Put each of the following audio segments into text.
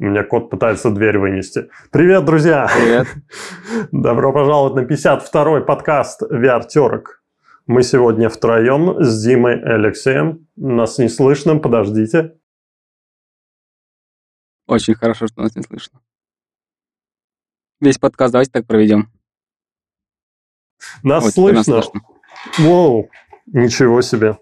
У меня кот пытается дверь вынести. Привет, друзья! Привет! Добро пожаловать на 52-й подкаст VR-терок. Мы сегодня втроем с Димой и Алексеем. Нас не слышно, подождите. Очень хорошо, что нас не слышно. Весь подкаст давайте так проведем. Нас вот, слышно. Нас слышно. Воу, ничего себе.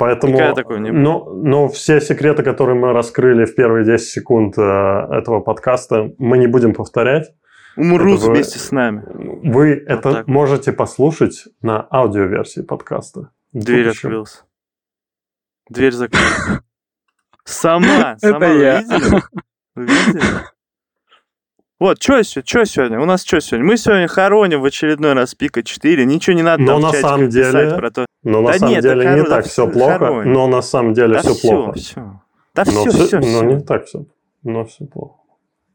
Поэтому, такой но, но все секреты, которые мы раскрыли в первые 10 секунд э, этого подкаста, мы не будем повторять. Умрут вы, вместе с нами. Вы вот это так. можете послушать на аудиоверсии подкаста. Дверь открылась. Дверь закрылась. Сама, сама. Это я. Видели? Вот, что сегодня? У нас что сегодня? Мы сегодня хороним в очередной раз Пика 4. Ничего не надо но на самом деле, про то. Но на да самом нет, деле не так все плохо. Хороним. Но на самом деле да все, все плохо. Все. Да но все, все, все. Но не так все. Но все плохо.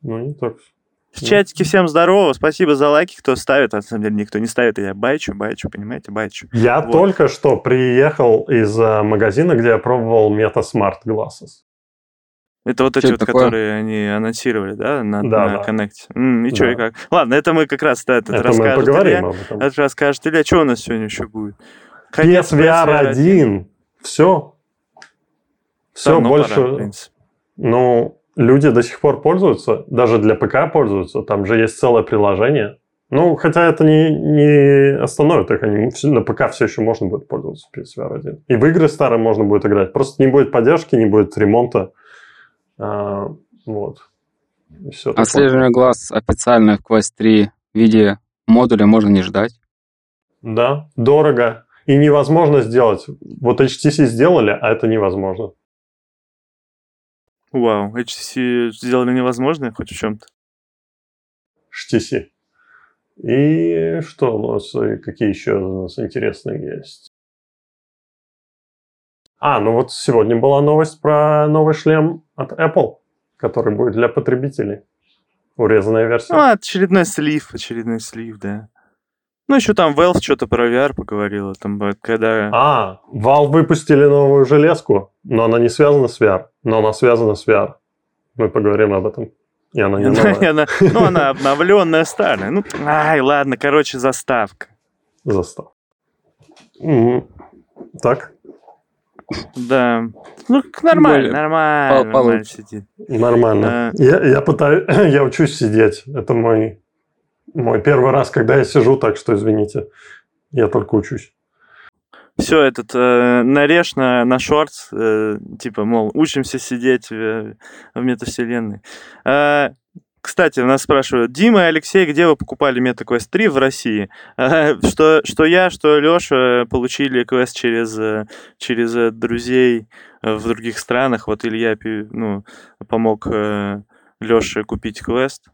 Но не так все. В чатике всем здорово, спасибо за лайки, кто ставит, а на самом деле никто не ставит, я байчу, байчу, понимаете, байчу. Я вот. только что приехал из э, магазина, где я пробовал Meta Smart Glasses. Это вот эти вот, такое? которые они анонсировали, да, на, да, на да. Connect. М, и да. что, и как? Ладно, это мы как раз, да, этот это расскажет мы поговорим Илья. об этом. Это расскажет Илья. Что у нас сегодня еще будет? Конец PSVR 1. Все. Все, Давно больше... Пора, ну, люди до сих пор пользуются, даже для ПК пользуются. Там же есть целое приложение. Ну, хотя это не, не остановит их. Они, на ПК все еще можно будет пользоваться PSVR 1. И в игры старые можно будет играть. Просто не будет поддержки, не будет ремонта. А, вот. Все Отслеживание глаз официально в Quest 3 в виде модуля можно не ждать. Да, дорого. И невозможно сделать. Вот HTC сделали, а это невозможно. Вау, HTC сделали невозможное хоть в чем-то? HTC. И что у нас, какие еще у нас интересные есть? А, ну вот сегодня была новость про новый шлем от Apple, который будет для потребителей. Урезанная версия. Ну, очередной слив, очередной слив, да. Ну, еще там Valve что-то про VR поговорила, там, когда... А, Valve выпустили новую железку, но она не связана с VR, но она связана с VR. Мы поговорим об этом. И она не новая. она, ну, она обновленная, старая. Ну, ай, ладно, короче, заставка. Заставка. Угу. Так, да. Ну, нормально, нормально, Пол- нормально сидит. Нормально. Я, я пытаюсь, я учусь сидеть. Это мой, мой первый раз, когда я сижу, так что извините. Я только учусь. Все, этот, э, нарежь на, на шортс, э, типа, мол, учимся сидеть в, в метавселенной. Э, кстати, нас спрашивают, Дима и Алексей, где вы покупали MetaQuest 3 в России? Что, что я, что Леша получили квест через, через друзей в других странах. Вот Илья ну, помог э, Леше купить квест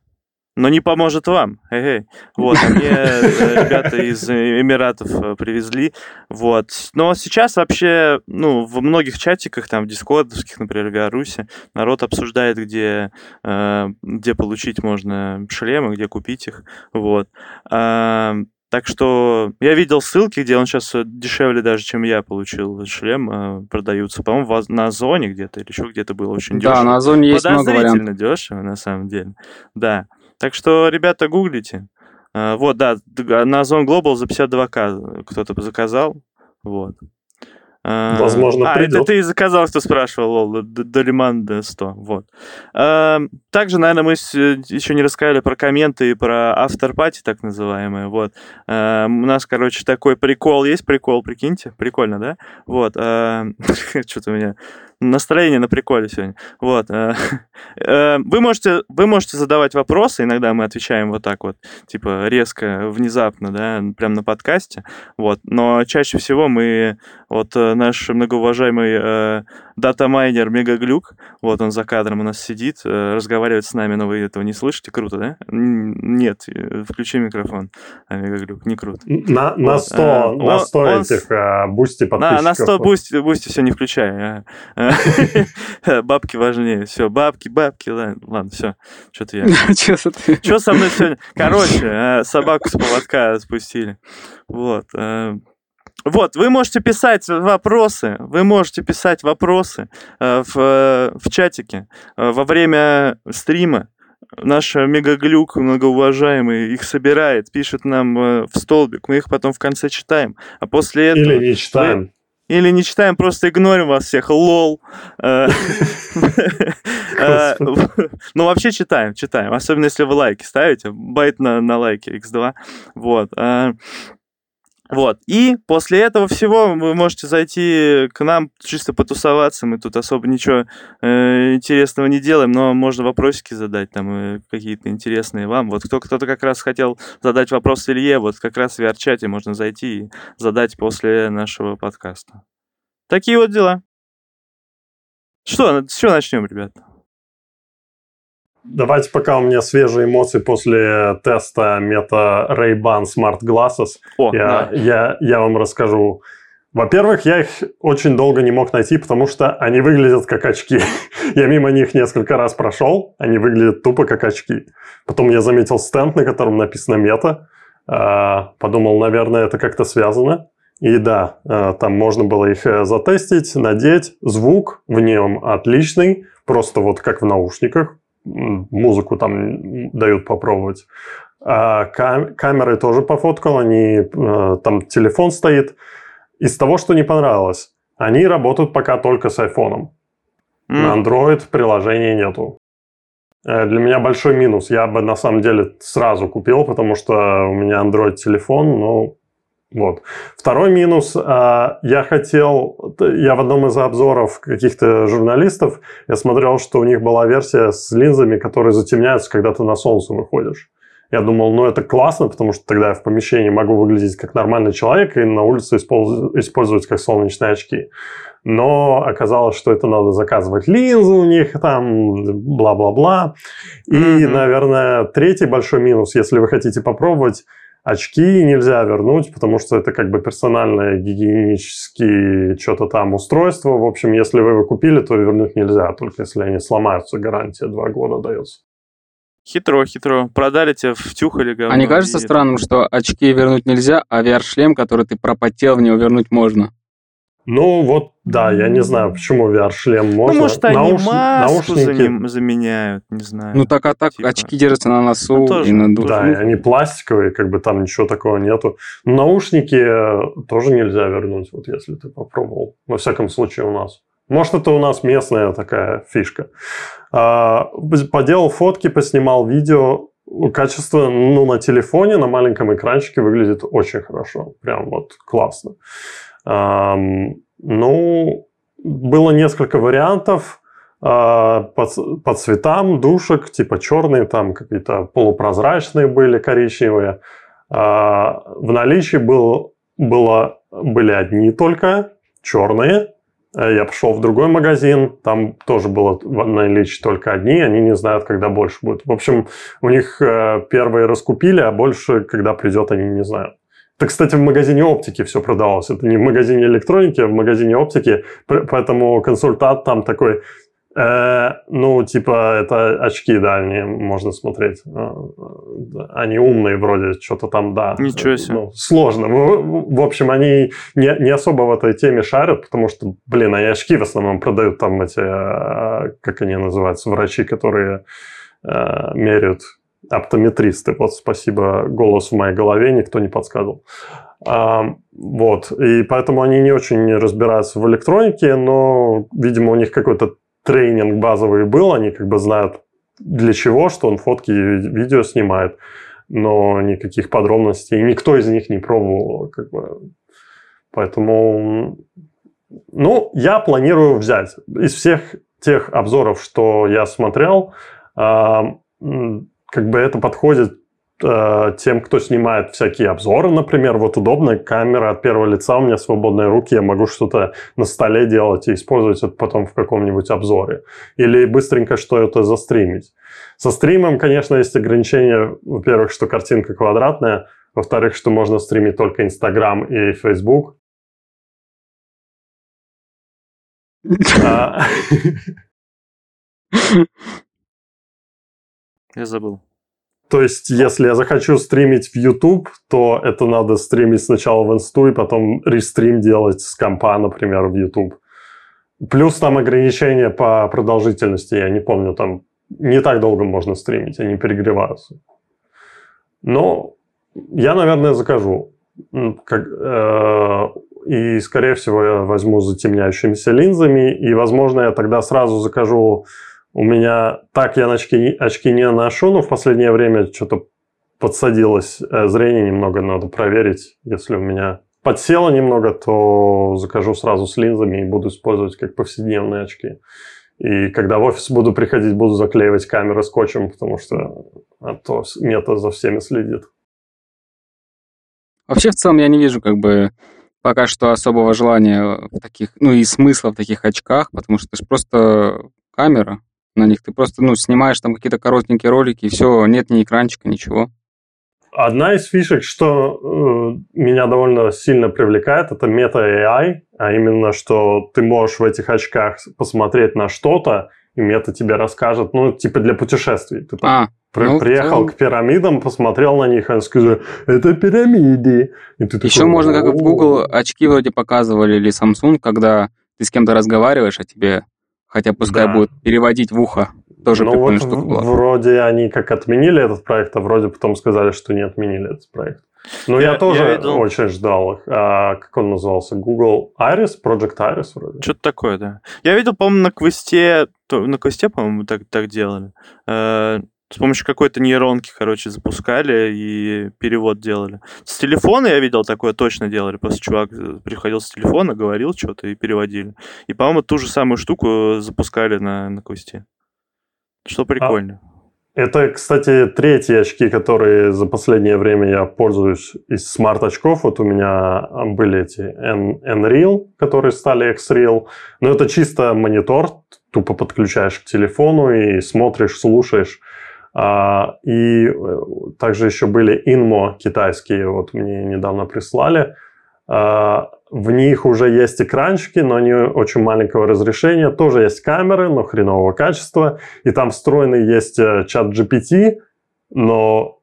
но не поможет вам. Эй, Вот, а мне э, ребята из Эмиратов э, привезли. Вот. Но сейчас вообще, ну, в многих чатиках, там, в дискордовских, например, в Беларуси, народ обсуждает, где, э, где получить можно шлемы, где купить их. Вот. А, так что я видел ссылки, где он сейчас дешевле даже, чем я получил шлем, продаются. По-моему, на Озоне где-то или еще где-то было очень дешево. Да, на Озоне есть много вариантов. Подозрительно дешево, на самом деле. Да. Так что, ребята, гуглите. А, вот, да, на Озон Global за 52к кто-то заказал. Вот. А, Возможно, а, придет. это ты заказал, кто спрашивал, лол, Долиман 100, вот. А, также, наверное, мы еще не рассказали про комменты и про авторпати, так называемые, вот. У нас, короче, такой прикол есть, прикол, прикиньте, прикольно, да? Вот, что-то у меня настроение на приколе сегодня. Вот. Э, э, вы можете, вы можете задавать вопросы, иногда мы отвечаем вот так вот, типа резко, внезапно, да, прямо на подкасте, вот. Но чаще всего мы, вот э, наш многоуважаемый дата-майнер Мегаглюк, вот он за кадром у нас сидит, разговаривает с нами, но вы этого не слышите, круто, да? Нет, включи микрофон, а Мегаглюк, не круто. На, на 100, вот. на 100 он, этих он, Boosty подписчиков. На, на 100 бусти, бусти все не включай. А. Бабки важнее. Все, бабки, бабки. Ладно, все. Что-то я... Что со мной сегодня? Короче, э, собаку с поводка спустили. Вот. Э, вот, вы можете писать вопросы, вы можете писать вопросы э, в, э, в чатике э, во время стрима. Наш мегаглюк, многоуважаемый, их собирает, пишет нам в столбик, мы их потом в конце читаем. А после этого... Или не читаем. Или не читаем, просто игнорим вас всех. Лол. Э, э, ну, вообще читаем, читаем. Особенно, если вы лайки ставите. Байт на, на лайки x2. Вот. Вот. И после этого всего вы можете зайти к нам чисто потусоваться. Мы тут особо ничего э, интересного не делаем, но можно вопросики задать там э, какие-то интересные вам. Вот кто кто-то как раз хотел задать вопрос Илье, вот как раз в VR-чате можно зайти и задать после нашего подкаста. Такие вот дела. Что, с чего начнем, ребята? Давайте пока у меня свежие эмоции после теста мета Ray-Ban Smart Glasses. О, я, да. я, я вам расскажу. Во-первых, я их очень долго не мог найти, потому что они выглядят как очки. я мимо них несколько раз прошел, они выглядят тупо как очки. Потом я заметил стенд, на котором написано мета. А, подумал, наверное, это как-то связано. И да, а, там можно было их э, затестить, надеть. Звук в нем отличный, просто вот как в наушниках музыку там дают попробовать. А кам- камеры тоже пофоткал, они, э, там телефон стоит. Из того, что не понравилось, они работают пока только с айфоном. Mm. На Android приложения нету. Э, для меня большой минус. Я бы на самом деле сразу купил, потому что у меня Android телефон, но вот. Второй минус. А, я хотел... Я в одном из обзоров каких-то журналистов, я смотрел, что у них была версия с линзами, которые затемняются, когда ты на солнце выходишь. Я думал, ну это классно, потому что тогда я в помещении могу выглядеть как нормальный человек и на улице использовать как солнечные очки. Но оказалось, что это надо заказывать линзы у них, там, бла-бла-бла. И, mm-hmm. наверное, третий большой минус, если вы хотите попробовать, очки нельзя вернуть, потому что это как бы персональное гигиенические что-то там устройство. В общем, если вы его купили, то вернуть нельзя, только если они сломаются, гарантия два года дается. Хитро, хитро. Продали тебе, втюхали говно. А не кажется и... странным, что очки вернуть нельзя, а VR-шлем, который ты пропотел, в него вернуть можно? Ну, вот, да, я не знаю, почему VR-шлем ну, можно. Ну, может, они Науш... маску наушники... заменяют, не знаю. Ну, так, а так типа. очки держатся на носу ну, тоже, и на душе. Да, и они пластиковые, как бы там ничего такого нету. наушники э, тоже нельзя вернуть, вот если ты попробовал. Во всяком случае, у нас. Может, это у нас местная такая фишка. А, поделал фотки, поснимал видео. Качество ну, на телефоне, на маленьком экранчике выглядит очень хорошо. Прям вот классно. Ну, было несколько вариантов а, по, по цветам душек, типа черные, там какие-то полупрозрачные были, коричневые. А, в наличии был, было, были одни только, черные. Я пошел в другой магазин, там тоже было в наличии только одни, они не знают, когда больше будет. В общем, у них э, первые раскупили, а больше, когда придет, они не знают. Это, кстати, в магазине оптики все продавалось. Это не в магазине электроники, а в магазине оптики. Поэтому консультант там такой, э, ну, типа, это очки, да, они можно смотреть. Э, они умные вроде, что-то там, да. Ничего себе. Ну, сложно. В, в общем, они не, не особо в этой теме шарят, потому что, блин, они очки в основном продают там эти, э, как они называются, врачи, которые э, меряют оптометристы. Вот спасибо голос в моей голове, никто не подсказывал. А, вот, и поэтому они не очень разбираются в электронике, но, видимо, у них какой-то тренинг базовый был, они как бы знают для чего, что он фотки и видео снимает, но никаких подробностей, никто из них не пробовал, как бы. Поэтому, ну, я планирую взять из всех тех обзоров, что я смотрел, как бы это подходит э, тем, кто снимает всякие обзоры, например. Вот удобная камера от первого лица, у меня свободные руки, я могу что-то на столе делать и использовать это потом в каком-нибудь обзоре. Или быстренько что это застримить. Со стримом, конечно, есть ограничения. Во-первых, что картинка квадратная. Во-вторых, что можно стримить только Инстаграм и Фейсбук. Я забыл. то есть, если я захочу стримить в YouTube, то это надо стримить сначала в инсту и потом рестрим делать с компа, например, в YouTube. Плюс там ограничения по продолжительности, я не помню, там не так долго можно стримить, они перегреваются. Но я, наверное, закажу. Как, э, и, скорее всего, я возьму с затемняющимися линзами, и, возможно, я тогда сразу закажу у меня так я очки, очки не ношу, но в последнее время что-то подсадилось э, зрение немного, надо проверить. Если у меня подсело немного, то закажу сразу с линзами и буду использовать как повседневные очки. И когда в офис буду приходить, буду заклеивать камеры скотчем, потому что а то мета за всеми следит. Вообще, в целом, я не вижу как бы пока что особого желания в таких, ну и смысла в таких очках, потому что это же просто камера, на них. Ты просто, ну, снимаешь там какие-то коротенькие ролики, и все, нет ни экранчика, ничего. Одна из фишек, что э, меня довольно сильно привлекает, это мета-AI, а именно, что ты можешь в этих очках посмотреть на что-то, и мета тебе расскажет, ну, типа для путешествий. Ты а, при, ну, приехал к пирамидам, посмотрел на них, и сказал, это пирамиды. И ты Еще такой, можно, как в Google, очки вроде показывали, или Samsung, когда ты с кем-то разговариваешь, а тебе Хотя пускай да. будет переводить в ухо. Тоже ну вот штука была. вроде они как отменили этот проект, а вроде потом сказали, что не отменили этот проект. Ну, я, я тоже я видел... очень ждал их. А, как он назывался? Google Iris? Project Iris вроде? Что-то такое, да. Я видел, по-моему, на квесте... На квесте, по-моему, так, так делали. Э, с помощью какой-то нейронки, короче, запускали и перевод делали. С телефона я видел такое точно делали. Просто чувак э, приходил с телефона, говорил что-то и переводили. И, по-моему, ту же самую штуку запускали на, на квесте. Что прикольно. А, это, кстати, третьи очки, которые за последнее время я пользуюсь из смарт-очков. Вот у меня были эти N-Real, которые стали X-Real. Но это чисто монитор, тупо подключаешь к телефону и смотришь, слушаешь а, и э, также еще были Inmo китайские, вот мне недавно прислали. А, в них уже есть экранчики, но они очень маленького разрешения. Тоже есть камеры, но хренового качества. И там встроенный есть э, чат GPT, но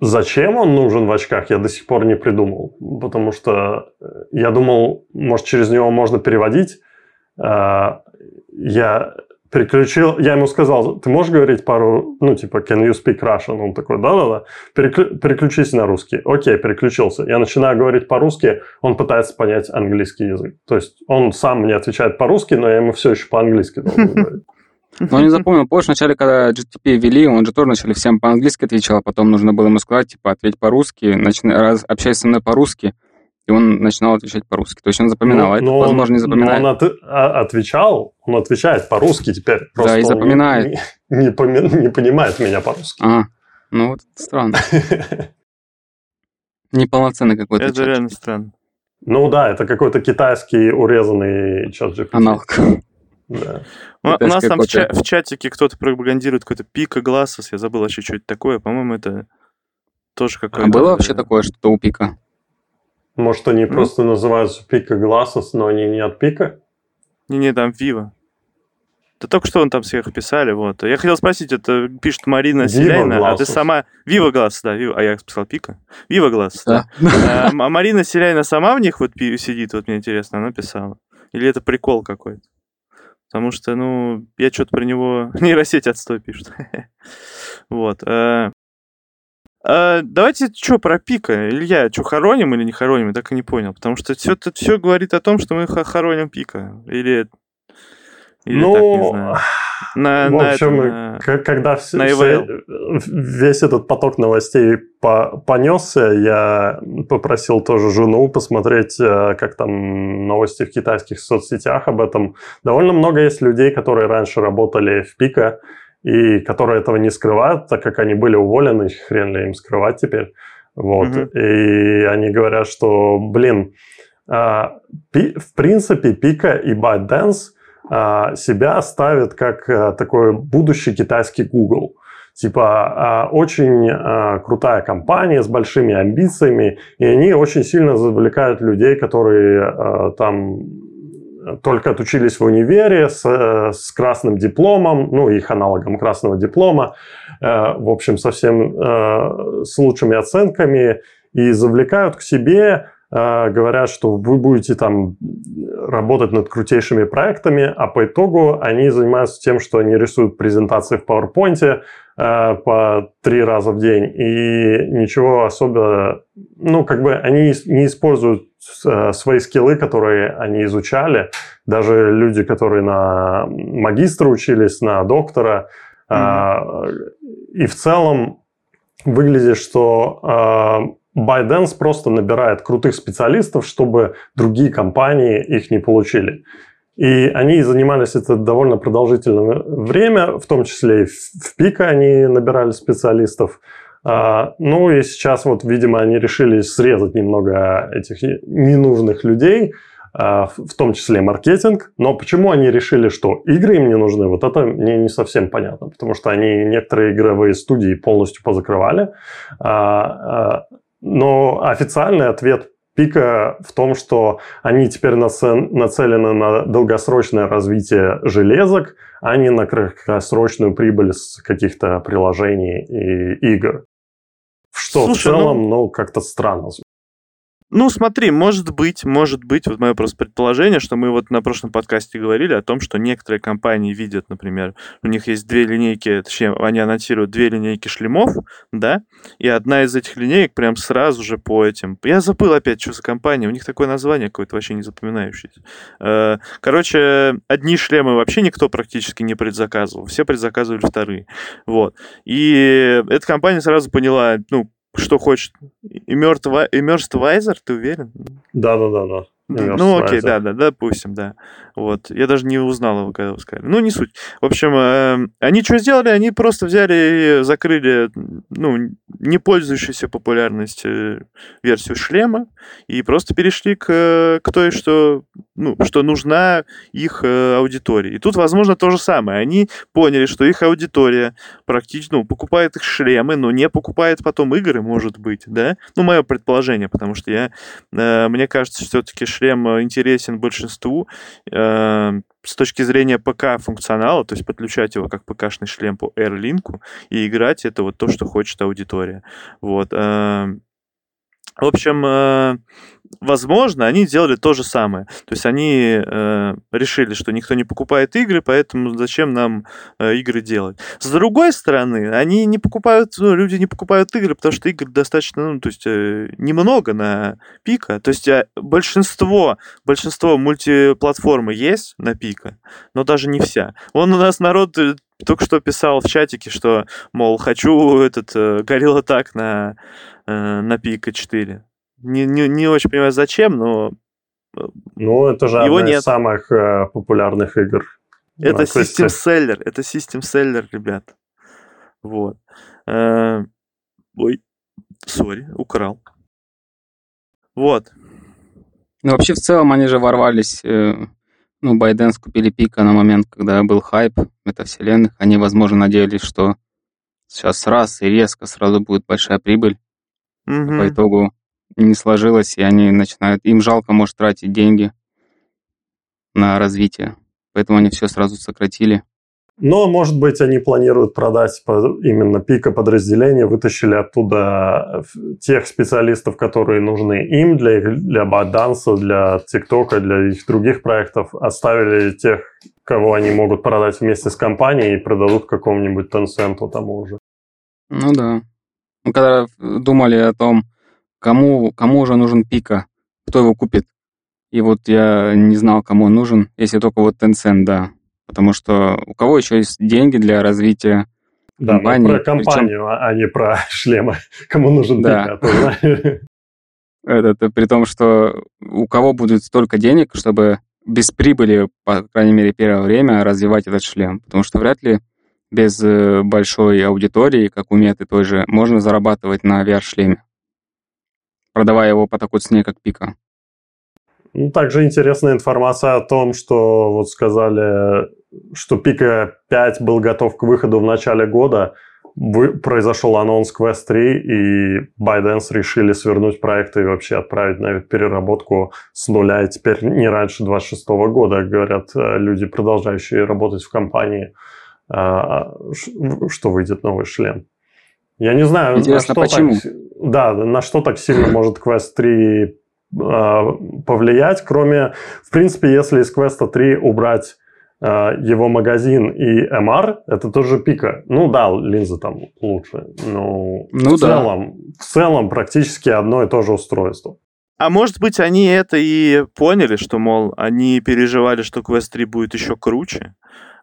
зачем он нужен в очках, я до сих пор не придумал. Потому что э, я думал, может, через него можно переводить. А, я переключил, я ему сказал, ты можешь говорить пару, ну, типа, can you speak Russian? Он такой, да-да-да, Переклю, переключись на русский. Окей, переключился. Я начинаю говорить по-русски, он пытается понять английский язык. То есть он сам мне отвечает по-русски, но я ему все еще по-английски должен говорить. Ну, не запомнил, позже вначале, когда GTP ввели, он же тоже начали всем по-английски отвечал, а потом нужно было ему сказать, типа, ответь по-русски, начни, раз, общайся со мной по-русски и он начинал отвечать по-русски. То есть он запоминал, ну, а это, но возможно, не запоминает. Но он от, а, отвечал, он отвечает по-русски теперь. Просто да, и запоминает. Не, не, не, не понимает меня по-русски. А, ну вот странно. Неполноценный какой-то Это реально странно. Ну да, это какой-то китайский урезанный чат GPT. Аналог. Да. У, у нас там в, ча- в чатике кто-то пропагандирует какой-то пика глазов. Я забыл вообще, что это такое. По-моему, это тоже какое-то... А было вообще такое что-то у пика? Может, они ну? просто называются Пика Глассос, но они не от Пика? Не-не, там Вива. Да только что он там всех писали, вот. Я хотел спросить, это пишет Марина Селяйна, а ты сама... Вива Гласс, да, Вива, а я писал Пика. Вива Гласс, да. да. А, а Марина Селяйна сама в них вот сидит, вот мне интересно, она писала. Или это прикол какой-то? Потому что, ну, я что-то про него... Нейросеть отстой пишет. вот. Э, а, давайте что про пика? Илья, что, хороним или не хороним? Я так и не понял. Потому что все, это все говорит о том, что мы хороним пика. Или, или ну, так, не ну, знаю. На, в на общем, этом, на, когда все, на все, весь этот поток новостей по, понесся, я попросил тоже жену посмотреть, э, как там новости в китайских соцсетях об этом. Довольно много есть людей, которые раньше работали в Пика, и которые этого не скрывают, так как они были уволены, хрен ли им скрывать теперь. Вот. Mm-hmm. И они говорят, что, блин, а, в принципе, Пика и ByteDance а, себя ставят как а, такой будущий китайский Google. Типа очень крутая компания с большими амбициями, и они очень сильно завлекают людей, которые там только отучились в универе с, с красным дипломом, ну, их аналогом красного диплома, в общем, совсем с лучшими оценками, и завлекают к себе Э, говорят, что вы будете там работать над крутейшими проектами, а по итогу они занимаются тем, что они рисуют презентации в PowerPoint э, по три раза в день, и ничего особо, ну, как бы они не используют э, свои скиллы, которые они изучали, даже люди, которые на магистра учились, на доктора, mm-hmm. и в целом выглядит, что ByteDance просто набирает крутых специалистов, чтобы другие компании их не получили. И они занимались это довольно продолжительное время, в том числе и в Пика они набирали специалистов. А, ну и сейчас вот, видимо, они решили срезать немного этих ненужных людей, а, в том числе маркетинг. Но почему они решили, что игры им не нужны, вот это мне не совсем понятно. Потому что они некоторые игровые студии полностью позакрывали. А, но официальный ответ Пика в том, что они теперь нацелены на долгосрочное развитие железок, а не на краткосрочную прибыль с каких-то приложений и игр. Что Слушай, в целом, ну, ну как-то странно ну, смотри, может быть, может быть, вот мое просто предположение, что мы вот на прошлом подкасте говорили о том, что некоторые компании видят, например, у них есть две линейки, точнее, они анонсируют две линейки шлемов, да, и одна из этих линеек прям сразу же по этим... Я забыл опять, что за компания, у них такое название какое-то вообще не запоминающееся. Э, короче, одни шлемы вообще никто практически не предзаказывал, все предзаказывали вторые, вот. И эта компания сразу поняла, ну, что хочет. Immersed Visor, ты уверен? Да-да-да. Ну, окей, да, да, допустим, да. Вот. Я даже не узнал его, когда вы сказали. Ну, не суть. В общем, э, они что сделали? Они просто взяли и закрыли, ну, не пользующуюся популярностью версию шлема и просто перешли к, к той, что, ну, что нужна их э, аудитории. И тут, возможно, то же самое. Они поняли, что их аудитория практически, ну, покупает их шлемы, но не покупает потом игры, может быть, да? Ну, мое предположение, потому что я, э, мне кажется, все-таки шлем интересен большинству, Эм, с точки зрения ПК функционала, то есть подключать его как ПК-шный шлем по AirLink и играть, это вот то, что хочет аудитория. Вот. Эм, в общем, э, возможно, они сделали то же самое. То есть они э, решили, что никто не покупает игры, поэтому зачем нам э, игры делать. С другой стороны, они не покупают, ну, люди не покупают игры, потому что игр достаточно, ну, то есть немного на пика. То есть большинство, большинство мультиплатформы есть на пика, но даже не вся. Он у нас народ только что писал в чатике, что, мол, хочу этот э, Gorilla Tag на э, на Пика 4. Не, не, не очень понимаю, зачем, но... Э, ну, это же его одна нет. из самых э, популярных игр. Это систем селлер, это систем селлер, ребят. Вот. Э, ой, сори, украл. Вот. Ну, вообще, в целом, они же ворвались... Э, ну, Байден купили пика на момент, когда был хайп метавселенных. Они, возможно, надеялись, что сейчас раз и резко сразу будет большая прибыль. Угу. По итогу не сложилось, и они начинают... Им жалко, может, тратить деньги на развитие. Поэтому они все сразу сократили. Но, может быть, они планируют продать именно пика подразделения, вытащили оттуда тех специалистов, которые нужны им для, для Баданса, для ТикТока, для их других проектов, оставили тех, кого они могут продать вместе с компанией и продадут какому-нибудь Tencent тому же. Ну да. Мы когда думали о том, кому, кому уже нужен пика, кто его купит, и вот я не знал, кому он нужен, если только вот Tencent, да. Потому что у кого еще есть деньги для развития да, компании? про компанию, Причем... а не про шлемы. Кому нужен да. Это при том, что у кого будет столько денег, чтобы без прибыли, по крайней мере, первое время развивать этот шлем. Потому что вряд ли без э, большой аудитории, как у Меты той же, можно зарабатывать на VR-шлеме, продавая его по такой цене, как Пика. Ну, также интересная информация о том, что вот сказали, что Пика 5 был готов к выходу в начале года. произошел анонс Quest 3, и ByteDance решили свернуть проекты и вообще отправить на переработку с нуля, и теперь не раньше 26 года, говорят э, люди, продолжающие работать в компании, а, что выйдет новый шлем. Я не знаю, Интересно, на что почему? Так, да, на что так сильно может Quest 3 а, повлиять, кроме, в принципе, если из Quest 3 убрать а, его магазин и MR, это тоже пика. Ну да, линзы там лучше, но ну, в, да. целом, в целом практически одно и то же устройство. А может быть, они это и поняли, что, мол, они переживали, что Quest 3 будет еще круче,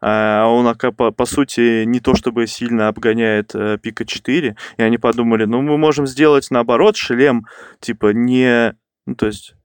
а он, по, по сути, не то чтобы сильно обгоняет э, Пика 4, и они подумали, ну, мы можем сделать наоборот шлем, типа, не... Ну, то есть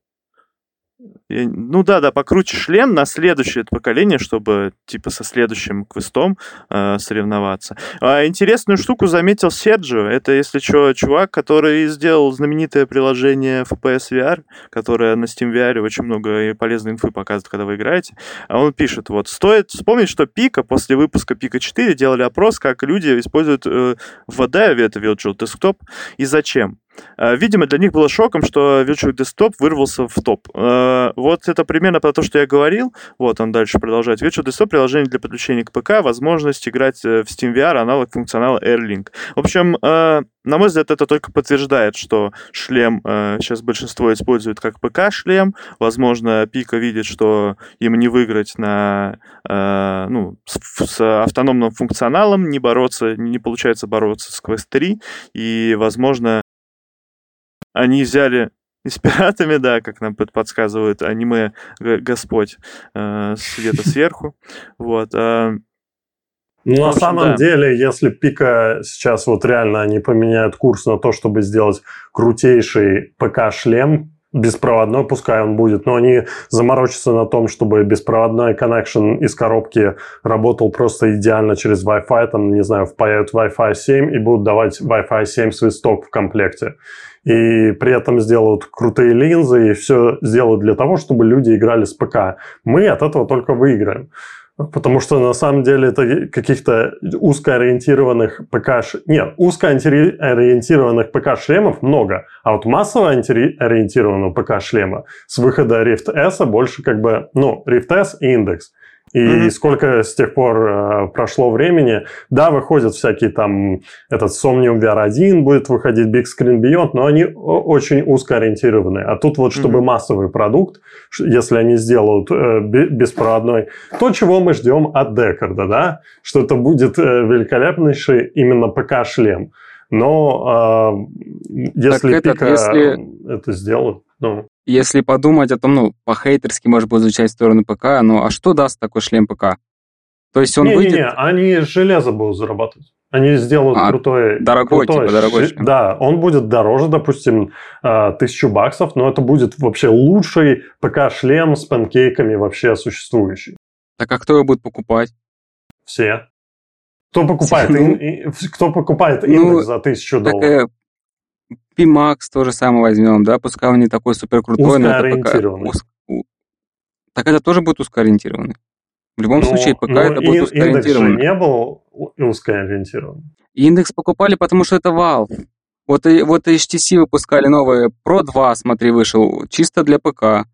ну да, да, покруче шлем на следующее поколение, чтобы типа со следующим квестом э, соревноваться. А интересную штуку заметил Серджио. Это, если что, чувак, который сделал знаменитое приложение FPS VR, которое на Steam VR очень много полезной инфы показывает, когда вы играете. А он пишет, вот, стоит вспомнить, что Пика после выпуска Пика 4 делали опрос, как люди используют э, в Adave это Virtual Desktop и зачем. Э, видимо, для них было шоком, что Virtual Desktop вырвался в топ. Э, вот это примерно про то, что я говорил. Вот он дальше продолжает. Virtual Desktop — приложение для подключения к ПК, возможность играть э, в SteamVR, аналог функционала AirLink. В общем, на мой взгляд, это только подтверждает, что шлем сейчас большинство использует как ПК-шлем. Возможно, Пика видит, что им не выиграть на, ну, с, с автономным функционалом, не бороться, не получается бороться с Quest 3, и, возможно, они взяли и с пиратами, да, как нам подсказывают аниме «Господь» э, где-то сверху. Вот. Э, ну, на общем, самом да. деле, если Пика сейчас вот реально они поменяют курс на то, чтобы сделать крутейший ПК-шлем, беспроводной, пускай он будет, но они заморочатся на том, чтобы беспроводной connection из коробки работал просто идеально через Wi-Fi, там, не знаю, впаяют Wi-Fi 7 и будут давать Wi-Fi 7 свисток в комплекте и при этом сделают крутые линзы, и все сделают для того, чтобы люди играли с ПК. Мы от этого только выиграем. Потому что на самом деле это каких-то узкоориентированных ПК... Нет, узкоориентированных ПК-шлемов много, а вот массово ориентированного ПК-шлема с выхода Rift S больше как бы, ну, Rift S и Index. И mm-hmm. сколько с тех пор э, прошло времени. Да, выходят всякие там, этот Somnium VR1 будет выходить, Big Screen Beyond, но они очень узко ориентированы. А тут вот, чтобы mm-hmm. массовый продукт, если они сделают э, беспроводной, то, чего мы ждем от Декарда, да, что это будет э, великолепнейший именно ПК-шлем. Но э, если так Пика если... это сделают, ну... Если подумать о том, ну, по-хейтерски, может быть, звучать в сторону ПК, ну, а что даст такой шлем ПК? То есть он не, выйдет... Не-не, они железо будут зарабатывать. Они сделают а, крутой... Дорогой, крутой, типа, дорогой шлем. Да, он будет дороже, допустим, а, тысячу баксов, но это будет вообще лучший ПК-шлем с панкейками вообще существующий. Так а кто его будет покупать? Все. Кто покупает, ну, ин, кто покупает ну, индекс за тысячу долларов? Pimax тоже самое возьмем, да, пускай он не такой супер крутой, но это пока... Уз... Так это тоже будет узкоориентированный. В любом но, случае, пока это будет узкоориентированный. Индекс же не был узкоориентированный. Индекс покупали, потому что это Valve. Вот, и, вот HTC выпускали новые Pro 2, смотри, вышел, чисто для ПК.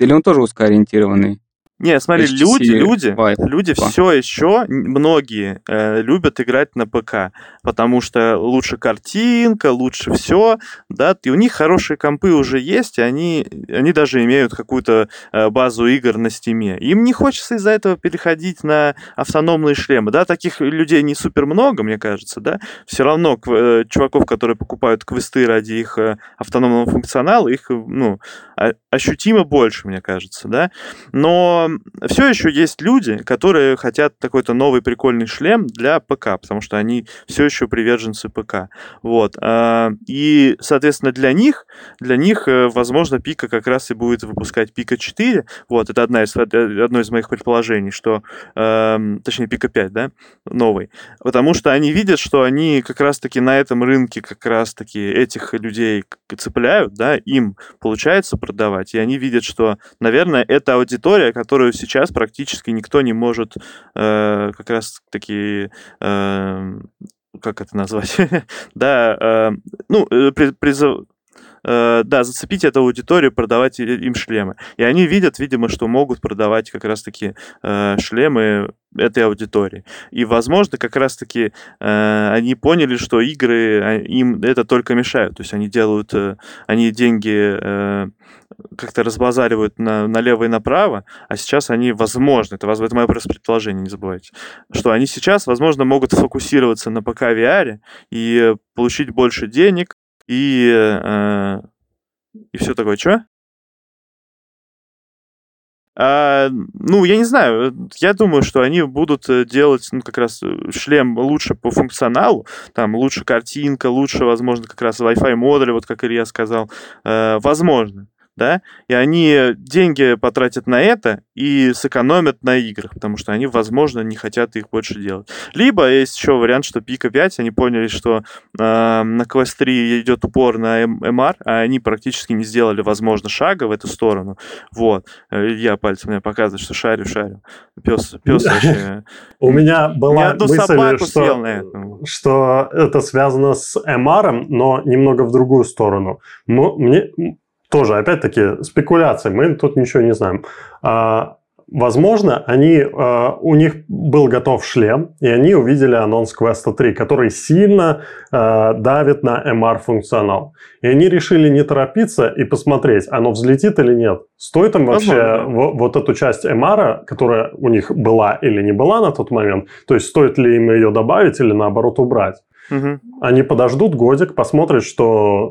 Или он тоже узкоориентированный? Не, смотри, HTC люди, люди, Vive. люди все еще, многие э, любят играть на ПК, потому что лучше картинка, лучше все, да, и у них хорошие компы уже есть, и они, они даже имеют какую-то э, базу игр на Steam е. Им не хочется из-за этого переходить на автономные шлемы, да, таких людей не супер много, мне кажется, да, все равно э, чуваков, которые покупают квесты ради их э, автономного функционала, их, ну, ощутимо больше, мне кажется, да, но все еще есть люди, которые хотят какой-то новый прикольный шлем для ПК, потому что они все еще приверженцы ПК. Вот. А, и, соответственно, для них, для них, э, возможно, Пика как раз и будет выпускать Пика 4. Вот, это одна из, э, одно из моих предположений, что, точнее, Пика 5, да, новый. Потому что они видят, что они как раз-таки на этом рынке как раз-таки этих людей цепляют, да, им получается продавать, и они видят, что, наверное, это аудитория, которая которую сейчас практически никто не может э, как раз-таки э, как это назвать, да, э, ну, призыв, да, зацепить эту аудиторию, продавать им шлемы. И они видят, видимо, что могут продавать как раз-таки шлемы этой аудитории. И, возможно, как раз-таки они поняли, что игры а, им это только мешают. То есть они делают, они деньги как-то разбазаривают на, налево и направо, а сейчас они, возможно, это, это мое предположение, не забывайте, что они сейчас, возможно, могут фокусироваться на ПК VR и получить больше денег и, э, и все такое. Что? А, ну, я не знаю, я думаю, что они будут э, делать ну, как раз э, шлем лучше по функционалу, там лучше картинка, лучше, возможно, как раз Wi-Fi модуль, вот как Илья сказал, э, возможно да, и они деньги потратят на это и сэкономят на играх, потому что они, возможно, не хотят их больше делать. Либо есть еще вариант, что Пика 5, они поняли, что э, на Quest 3 идет упор на MR, а они практически не сделали, возможно, шага в эту сторону. Вот. Я пальцем мне показывает, что шарю, шарю. Пес, пес вообще... У меня была мысль, что это связано с MR, но немного в другую сторону. Мне тоже, опять-таки, спекуляции, мы тут ничего не знаем. А, возможно, они, а, у них был готов шлем, и они увидели анонс Quest 3, который сильно а, давит на MR-функционал. И они решили не торопиться и посмотреть, оно взлетит или нет. Стоит им вообще возможно. вот эту часть MR, которая у них была или не была на тот момент, то есть стоит ли им ее добавить или наоборот убрать. Угу. Они подождут годик, посмотрят, что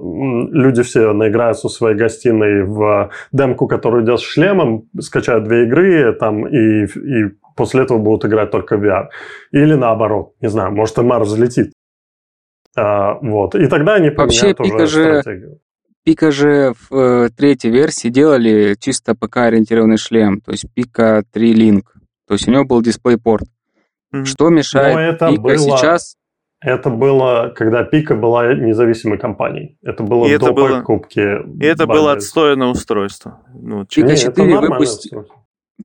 люди все наиграются в своей гостиной в демку, которую идет с шлемом, скачают две игры там и, и после этого будут играть только VR. Или наоборот, не знаю, может MR взлетит. А, вот. И тогда они поменяют Вообще, уже же... стратегию. Пика же в э, третьей версии делали чисто ПК-ориентированный шлем, то есть Пика 3 Link. То есть у него был дисплей-порт. Mm-hmm. Что мешает Пика было... сейчас это было, когда Пика была независимой компанией. Это было и до это было, покупки. И это было отстойное устройство. Ну, Пика 4 выпустили.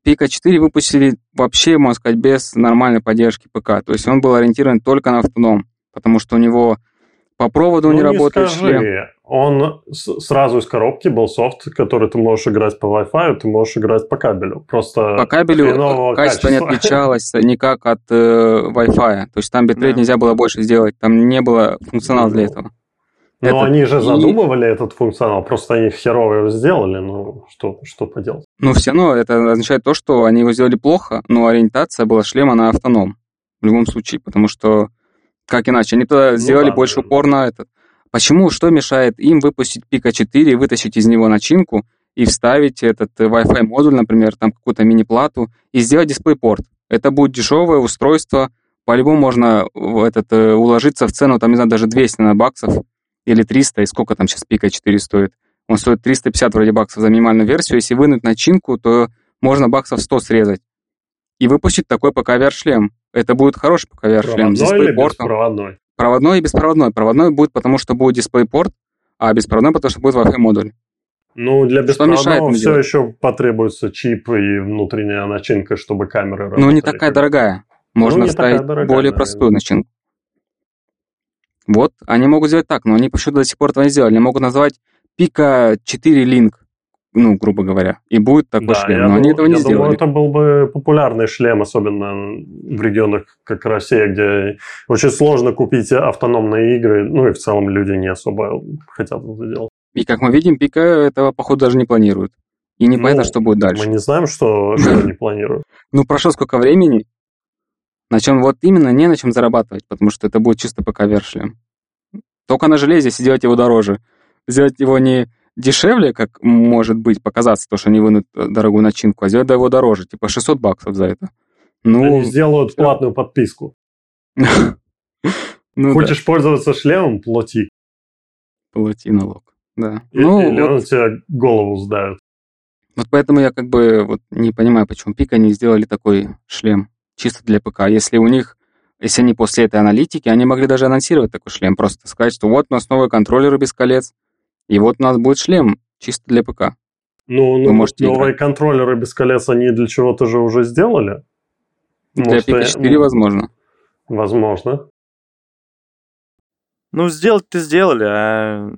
Пика 4 выпустили вообще, можно сказать, без нормальной поддержки ПК. То есть он был ориентирован только на автоном, потому что у него по проводу ну, не, не работает скажи. шлем. Он сразу из коробки был софт, который ты можешь играть по Wi-Fi, ты можешь играть по кабелю. Просто по кабелю качество качества. не отличалось никак от э, Wi-Fi. То есть там битрейт да. нельзя было больше сделать, там не было функционала для этого. Но это... они же задумывали и... этот функционал, просто они херово его сделали, ну что, что поделать. Ну все равно это означает то, что они его сделали плохо, но ориентация была шлема на автоном в любом случае, потому что как иначе? Они туда ну, сделали да, больше да. упор на этот. Почему, что мешает им выпустить Пика 4, вытащить из него начинку и вставить этот Wi-Fi модуль, например, там какую-то мини-плату и сделать дисплей-порт? Это будет дешевое устройство, по-любому можно в этот, э, уложиться в цену, там, не знаю, даже 200 на баксов или 300, и сколько там сейчас Пика 4 стоит? Он стоит 350 вроде баксов за минимальную версию. Если вынуть начинку, то можно баксов 100 срезать. И выпустить такой ПК-VR-шлем. Это будет хороший ПК-VR-шлем с дисплей-портом. Проводной. Проводной и беспроводной. Проводной будет, потому что будет дисплей-порт, а беспроводной, потому что будет Wi-Fi модуль. Ну, для беспроводного все делать? еще потребуется чип и внутренняя начинка, чтобы камеры работали. Ну, не такая дорогая. Можно ну, ставить дорогая, более наверное. простую начинку. Вот, они могут сделать так, но они почему-то до сих пор этого не сделали. Они могут назвать Пика 4 Link ну, грубо говоря, и будет такой да, шлем. Но думаю, они этого не я сделали. Думаю, это был бы популярный шлем, особенно в регионах, как Россия, где очень сложно купить автономные игры, ну и в целом люди не особо хотят это делать. И как мы видим, Пика этого, походу, даже не планирует. И не ну, понятно, что будет дальше. Мы не знаем, что, что они планируют. Ну, прошло сколько времени, на чем вот именно не на чем зарабатывать, потому что это будет чисто пока шлем. Только на железе сделать его дороже. Сделать его не дешевле, как может быть показаться, то, что они вынут э, дорогую начинку, а сделать его дороже, типа 600 баксов за это. Ну, они сделают платную подписку. ну, Хочешь да. пользоваться шлемом, плати. Плати налог, да. И, ну, или вот, он тебе голову сдавит. Вот поэтому я как бы вот не понимаю, почему Пика не сделали такой шлем чисто для ПК. Если у них, если они после этой аналитики, они могли даже анонсировать такой шлем, просто сказать, что вот у нас новые контроллеры без колец, и вот у нас будет шлем чисто для ПК. Ну, ну можете новые играть. контроллеры без колец они для чего-то же уже сделали? Для Может, 4 я... возможно. Возможно. Ну, сделать-то сделали, а...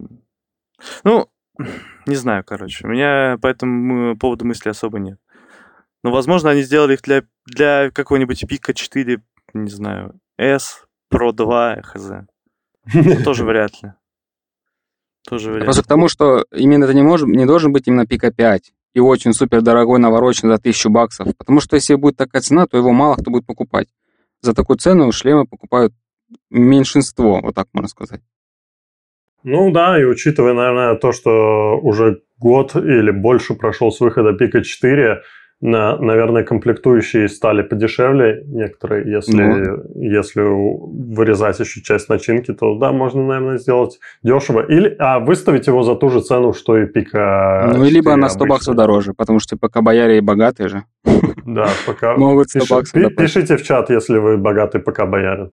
Ну, не знаю, короче. У меня по этому поводу мысли особо нет. Но, возможно, они сделали их для, для какого-нибудь пика 4, не знаю, S, Pro 2, хз. Тоже вряд ли. Тоже вряд Просто к тому, что именно это не, может, не должен быть именно пика 5 и очень супер дорогой навороченный за 1000 баксов. Потому что если будет такая цена, то его мало кто будет покупать. За такую цену шлемы покупают меньшинство, вот так можно сказать. Ну да, и учитывая, наверное, то, что уже год или больше прошел с выхода Пика 4, на, наверное, комплектующие стали подешевле некоторые. Если, ну. если вырезать еще часть начинки, то да, можно, наверное, сделать дешево. Или, а выставить его за ту же цену, что и Пика Ну, либо на 100 баксов дороже, потому что пока бояре и богатые же. Да, пока... Могут 100 баксов Пишите в чат, если вы богатый пока боярин.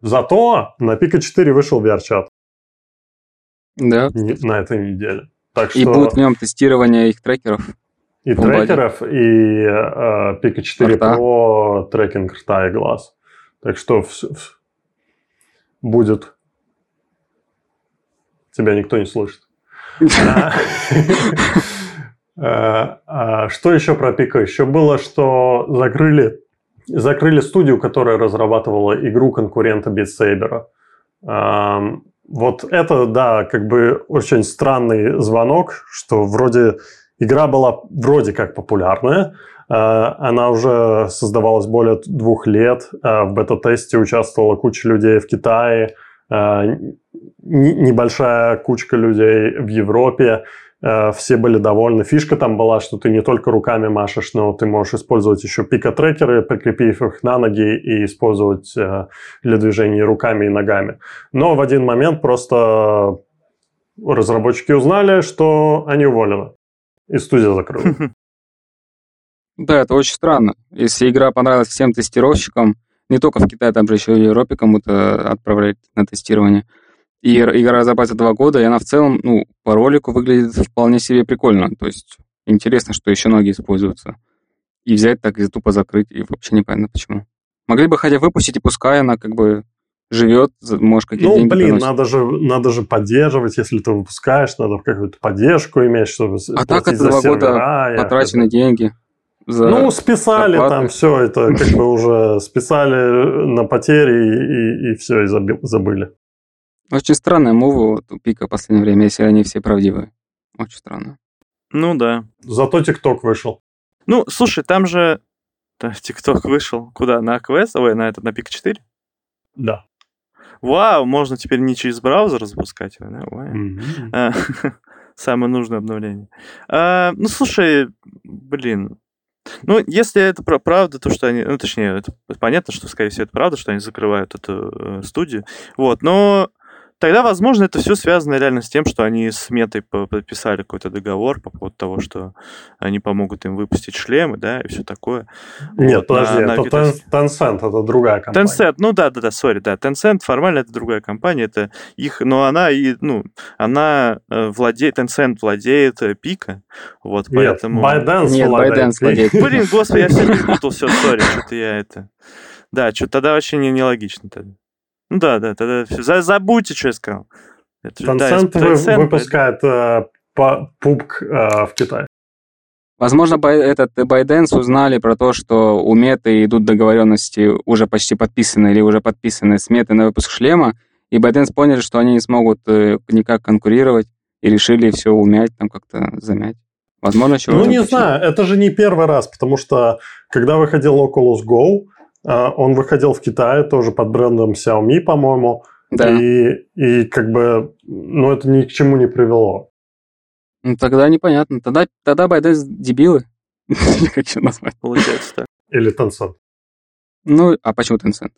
Зато на Пика 4 вышел VR-чат. Да. На этой неделе. Так что... И будет в нем тестирование их трекеров. И трекеров, и э, Pika 4 рта. Pro трекинг рта и глаз. Так что в, в, будет... Тебя никто не слышит. А, а, что еще про Пика? Еще было, что закрыли, закрыли студию, которая разрабатывала игру конкурента Beat Saber. Вот это, да, как бы очень странный звонок, что вроде игра была вроде как популярная, а, она уже создавалась более двух лет, а, в бета-тесте участвовала куча людей в Китае, а, небольшая кучка людей в Европе, Э, все были довольны. Фишка там была, что ты не только руками машешь, но ты можешь использовать еще пикотрекеры, прикрепив их на ноги и использовать э, для движений руками и ногами. Но в один момент просто разработчики узнали, что они уволены. И студия закрылась. Да, это очень странно. Если игра понравилась всем тестировщикам, не только в Китае, там же еще и Европе кому-то отправлять на тестирование – и игра разрабатывается два года, и она в целом, ну, по ролику выглядит вполне себе прикольно. То есть интересно, что еще ноги используются. И взять так и тупо закрыть, и вообще непонятно почему. Могли бы хотя выпустить, и пускай она как бы живет, может, какие-то ну, деньги блин, приносит. надо же, надо же поддерживать, если ты выпускаешь, надо какую-то поддержку иметь, чтобы А так это два года потрачены деньги. За ну, списали зарплаты. там все это, как бы уже списали на потери и, и, и все, и забыли. Очень странная мува у Пика в последнее время, если они все правдивые. Очень странно. Ну да. Зато ТикТок вышел. Ну, слушай, там же ТикТок вышел куда? На АКВС? Ой, на этот, на Пик 4? Да. Вау, можно теперь не через браузер запускать его, да? Mm-hmm. Самое нужное обновление. А, ну, слушай, блин, ну, если это правда, то что они, ну, точнее, это понятно, что, скорее всего, это правда, что они закрывают эту э, студию, вот, но Тогда, возможно, это все связано реально с тем, что они с Метой подписали какой-то договор по поводу того, что они помогут им выпустить шлемы, да, и все такое. Нет, вот, подожди, на, это на... Tencent, это другая компания. Tencent, ну да, да, да, сори, да, Tencent формально это другая компания, это их, но она и, ну, она э, владеет, Tencent владеет э, Пика, вот, Нет, поэтому... ByteDance Нет, владеет. владеет. Блин, господи, я все перепутал, все, сори, что-то я это... Да, что тогда вообще не, нелогично тогда. Ну да, да, тогда все. Забудьте, что я сказал. Это, Tencent, да, Tencent выпускает э, PUBG э, в Китае. Возможно, этот ByteDance узнали про то, что у Меты идут договоренности уже почти подписанные или уже подписанные с Метой на выпуск шлема, и ByteDance поняли, что они не смогут э, никак конкурировать, и решили все умять, там как-то замять. Возможно, чего Ну, не почему. знаю, это же не первый раз, потому что когда выходил Oculus Go, он выходил в Китае тоже под брендом Xiaomi, по-моему. Да. И, и как бы, ну, это ни к чему не привело. Ну, тогда непонятно. Тогда, тогда ByteDance дебилы. как еще назвать? Получается так. Или Tencent. Ну, а почему Tencent?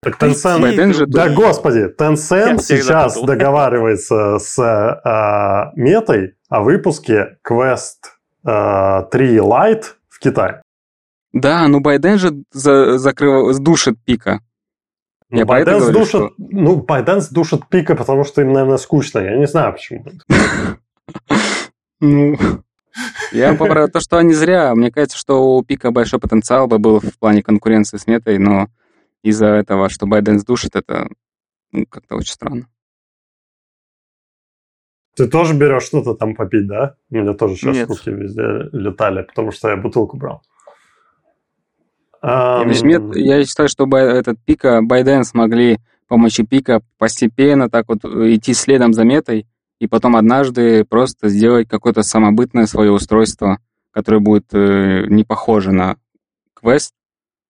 Так Tencent... же да, господи, Tencent сейчас договаривается с э, метой о выпуске Quest э, 3 Lite в Китае. Да, ну Байден же за, закрыл, сдушит пика. Ну, я Байден говорю, душит, что... ну, Байден душит пика, потому что им, наверное, скучно. Я не знаю, почему. Ну, я поправил то, что они зря. Мне кажется, что у пика большой потенциал бы был в плане конкуренции с метой, но из-за этого, что Байден душит, это ну, как-то очень странно. Ты тоже берешь что-то там попить, да? У меня тоже сейчас Нет. руки везде летали, потому что я бутылку брал. Um... Нет, я считаю, что этот пика Байден смогли помощи пика постепенно так вот идти следом за метой, и потом однажды просто сделать какое-то самобытное свое устройство, которое будет э, не похоже на квест,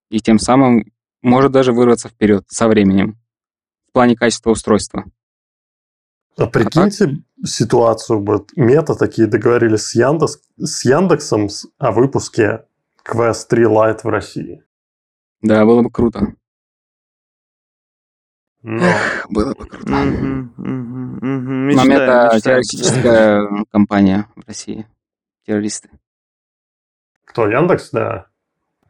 и тем самым может даже вырваться вперед со временем в плане качества устройства. А прикиньте а так? ситуацию, вот мета такие договорились с, Яндекс, с Яндексом о выпуске Quest 3 Lite в России. Да, было бы круто. Но... Эх, было бы круто. Но это террористическая компания в России. Террористы. Кто, Яндекс, да?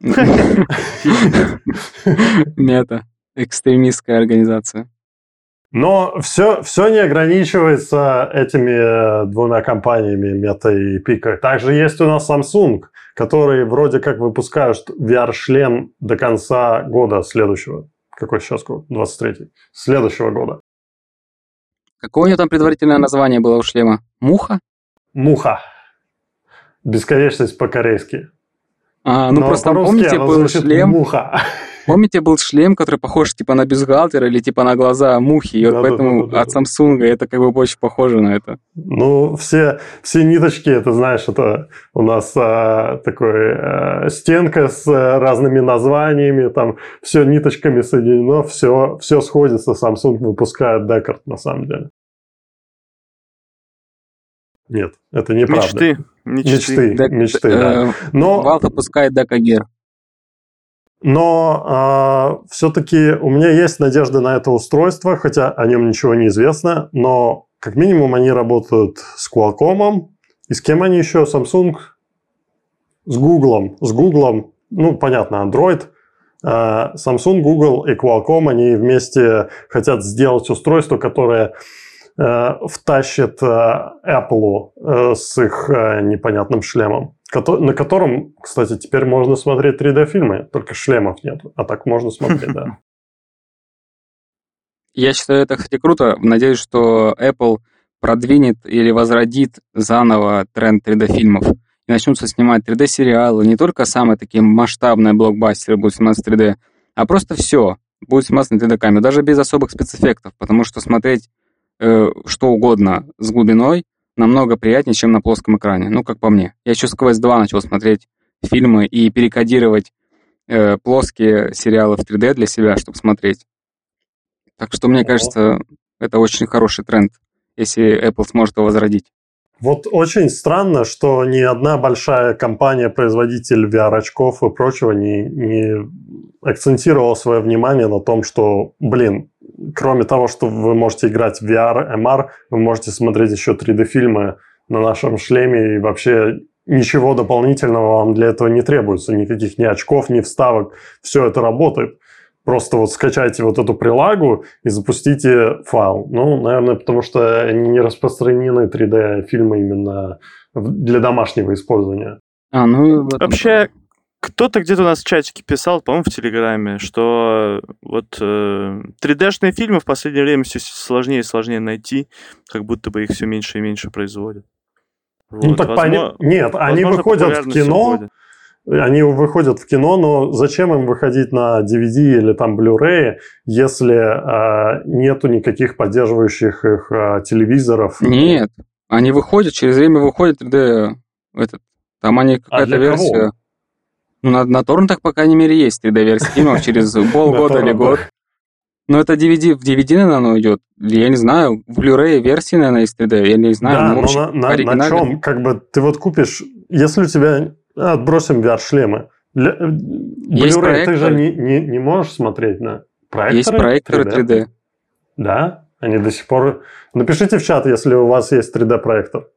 Мета. Экстремистская организация. Но все, все не ограничивается этими двумя компаниями, Мета и Пика. Также есть у нас Samsung, который вроде как выпускают VR-шлем до конца года следующего. Какой сейчас год? 23-й. Следующего года. Какое у него там предварительное название было у шлема? Муха? Муха. Бесконечность по-корейски. А, ну Но просто помните, был шлем... Муха. Помните, был шлем, который похож типа на бюстгальтер или типа на глаза мухи, и вот да, поэтому да, да, от Samsung это как бы очень похоже на это. Ну, все, все ниточки, это знаешь, это у нас а, такой а, стенка с разными названиями, там все ниточками соединено, все, все сходится, Samsung выпускает Deckard на самом деле. Нет, это неправда. Мечты. Мечты, мечты, мечты да. Э, Но... Valve выпускает Декагер. Но а, все-таки у меня есть надежда на это устройство, хотя о нем ничего не известно, но как минимум они работают с Qualcomm. И с кем они еще? Samsung? С Google. С Google, ну, понятно, Android. А, Samsung, Google и Qualcomm, они вместе хотят сделать устройство, которое Э, втащит э, Apple э, с их непонятным шлемом, на котором, кстати, теперь можно смотреть 3D-фильмы, только шлемов нет, а так можно смотреть, да. Я считаю это, кстати, круто. Надеюсь, что Apple продвинет или возродит заново тренд 3D-фильмов и начнутся снимать 3D-сериалы. Не только самые такие масштабные блокбастеры будут сниматься в 3D, а просто все будет сниматься на 3D-камере, даже без особых спецэффектов, потому что смотреть э, что угодно с глубиной намного приятнее, чем на плоском экране. Ну, как по мне. Я еще с Quest 2 начал смотреть фильмы и перекодировать э, плоские сериалы в 3D для себя, чтобы смотреть. Так что, мне кажется, это очень хороший тренд, если Apple сможет его возродить. Вот очень странно, что ни одна большая компания, производитель VR-очков и прочего не, не акцентировала свое внимание на том, что, блин, кроме того, что вы можете играть в VR, MR, вы можете смотреть еще 3D-фильмы на нашем шлеме, и вообще ничего дополнительного вам для этого не требуется, никаких ни очков, ни вставок, все это работает. Просто вот скачайте вот эту прилагу и запустите файл. Ну, наверное, потому что они не распространены 3D-фильмы именно для домашнего использования. А, ну, Вообще, кто-то где-то у нас в чатике писал, по-моему, в Телеграме, что вот э, 3D-шные фильмы в последнее время все сложнее и сложнее найти, как будто бы их все меньше и меньше производят. Ну, вот. Ну так возможно, поня... Нет, они выходят в кино, они выходят в кино, но зачем им выходить на DVD или там Blu-ray, если э, нету никаких поддерживающих их э, телевизоров? Нет, они выходят, через время выходит 3D этот, там они а какая-то а версия. Кого? Ну, на, на торрентах, по крайней мере, есть 3D-версия фильмов через полгода или год. Но это DVD, в DVD, наверное, оно идет. Я не знаю, в Blu-ray версии, наверное, есть 3D, я не знаю. Да, но на, на, на чем? Как бы ты вот купишь, если у тебя... Отбросим VR-шлемы. Blu-ray ты же не, не, не можешь смотреть на проекторы Есть проекторы 3D. 3D. Да? Они до сих пор... Напишите в чат, если у вас есть 3D-проектор.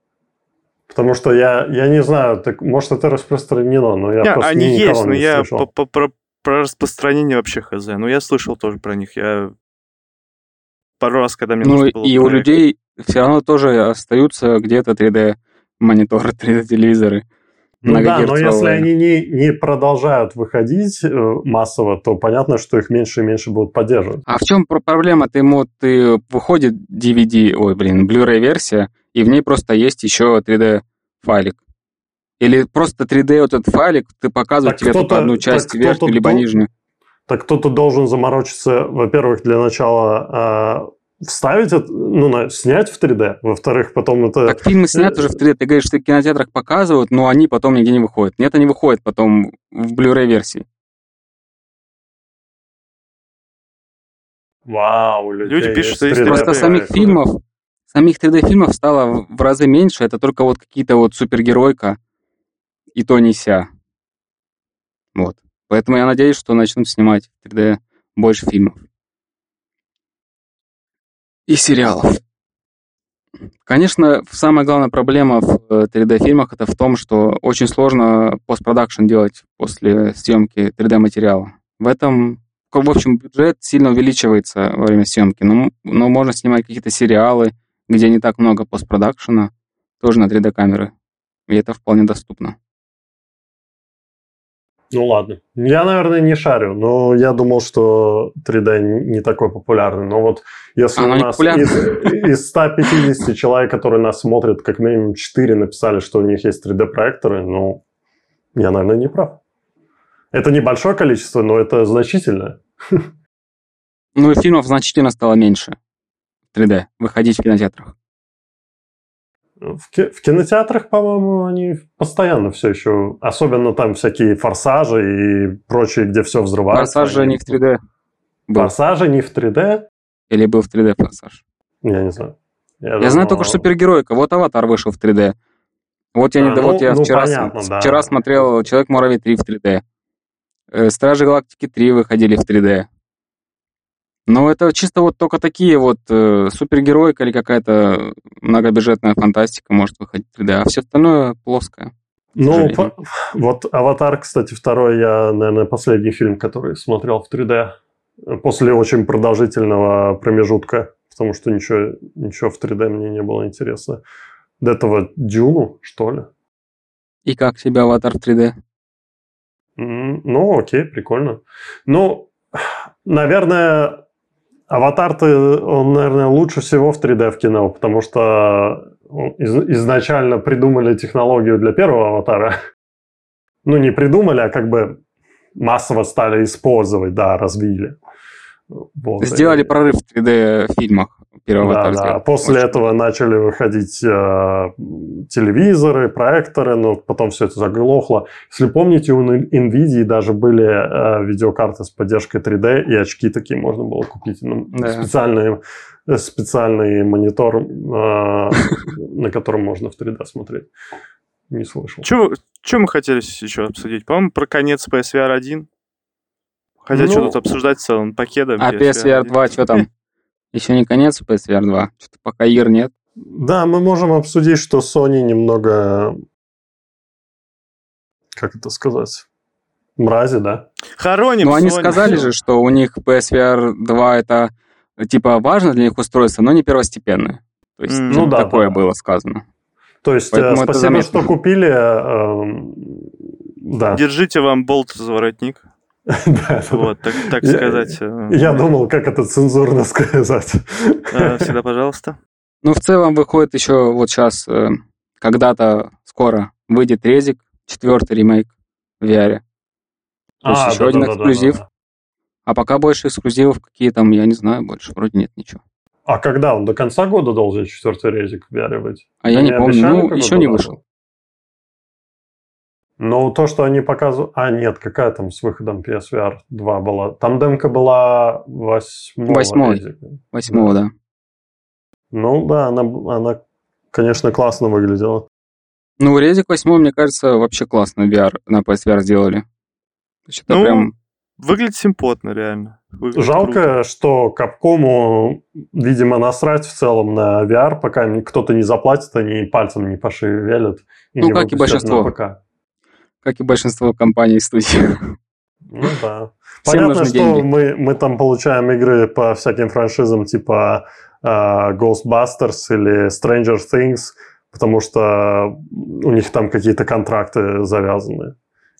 Потому что я, я не знаю, так, может, это распространено, но я не, просто они ни есть, но не я по, по, про, про распространение вообще хз. Ну, я слышал тоже про них. Я пару раз, когда мне Ну, и проект... у людей все равно тоже остаются где-то 3D мониторы, 3D телевизоры. Ну да, но если они не, не продолжают выходить э, массово, то понятно, что их меньше и меньше будут поддерживать. А в чем проблема? Ты ему ты выходит DVD, ой, блин, Blu-ray версия, и в ней просто есть еще 3D файлик. Или просто 3D вот этот файлик, ты показывает тебе только одну часть, верхнюю либо нижнюю. Так кто-то должен заморочиться, во-первых, для начала э, вставить, это, ну, на, снять в 3D, во-вторых, потом это... Так фильмы снят уже в 3D, ты говоришь, что в кинотеатрах показывают, но они потом нигде не выходят. Нет, они выходят потом в Blu-ray версии. Вау, люди пишут, что есть Просто самих фильмов, самих 3D-фильмов стало в разы меньше, это только вот какие-то вот супергеройка, и то не ся. Вот. Поэтому я надеюсь, что начнут снимать 3D больше фильмов. И сериалов. Конечно, самая главная проблема в 3D-фильмах это в том, что очень сложно постпродакшн делать после съемки 3D-материала. В этом, в общем, бюджет сильно увеличивается во время съемки, но, но можно снимать какие-то сериалы, где не так много постпродакшена, тоже на 3D-камеры. И это вполне доступно. Ну ладно. Я, наверное, не шарю, но я думал, что 3D не такой популярный. Но вот если Оно у нас из, из 150 человек, которые нас смотрят, как минимум 4 написали, что у них есть 3D-проекторы, ну, я, наверное, не прав. Это небольшое количество, но это значительное. Ну и фильмов значительно стало меньше 3D выходить в кинотеатрах. В, ки- в кинотеатрах, по-моему, они постоянно все еще, особенно там всякие форсажи и прочие, где все взрывается. Форсажи не в 3D. Был. Форсажи не в 3D? Или был в 3D форсаж? Я не знаю. Я, я думал... знаю только супергеройка. Вот Аватар вышел в 3D. Вот я, а, не, ну, вот я ну, вчера, понятно, с... да. вчера смотрел Человек-муравей 3 в 3D. Э, Стражи Галактики 3 выходили в 3D. Ну, это чисто вот только такие вот э, супергероика или какая-то многобюджетная фантастика может выходить в 3D, а все остальное плоское. Ну, по, вот «Аватар», кстати, второй, я, наверное, последний фильм, который смотрел в 3D после очень продолжительного промежутка, потому что ничего, ничего в 3D мне не было интересно. До этого «Дюну», что ли. И как тебе «Аватар» в 3D? Mm, ну, окей, прикольно. Ну, наверное, Аватар-то, он, наверное, лучше всего в 3D в кино, потому что из, изначально придумали технологию для первого аватара. Ну, не придумали, а как бы массово стали использовать, да, развили. Вот. Сделали прорыв в 3D-фильмах первого да, да. После Очень этого начали выходить э, телевизоры, проекторы, но потом все это заглохло. Если помните, у NVIDIA даже были э, видеокарты с поддержкой 3D, и очки такие можно было купить. Ну, да. специальный, специальный монитор, э, на котором можно в 3D смотреть. Не слышал. Что мы хотели еще обсудить? По-моему, про конец PSVR 1. Хотя ну, что тут обсуждать в целом пакетом. А PSVR 2 что там? Еще не конец PSVR 2. Что-то пока игр нет. Да, мы можем обсудить, что Sony немного... Как это сказать? Мрази, да? Хороним Ну, они сказали же, что у них PSVR 2 это типа важно для них устройство, но не первостепенное. То есть mm. ну, да, такое да. было сказано. То есть э, Поэтому спасибо, что купили. Э, да. Держите вам болт за воротник. Да, вот, так, так сказать. Э, я думал, как это цензурно сказать. Э, всегда пожалуйста. Ну, в целом выходит еще вот сейчас, э, когда-то скоро выйдет Резик, четвертый ремейк в VR. То есть а, еще один эксклюзив. А пока больше эксклюзивов какие там, я не знаю, больше вроде нет ничего. А когда он до конца года должен четвертый резик VR быть? А я не помню, ну, еще не вышел. Ну, то, что они показывают... А, нет, какая там с выходом PSVR 2 была? Там демка была 8 Восьмой. Восьмого, да. Ну, да, она, она, конечно, классно выглядела. Ну, Резик 8, мне кажется, вообще классно VR, на PSVR сделали. Это ну, прям... выглядит симпотно, реально. Выглядит Жалко, круто. что Капкому, видимо, насрать в целом на VR, пока кто-то не заплатит, они пальцем не пошевелят. И ну, не как и большинство. На ПК как и большинство компаний и студий. Ну да. Понятно, что мы, мы там получаем игры по всяким франшизам типа uh, Ghostbusters или Stranger Things, потому что у них там какие-то контракты завязаны.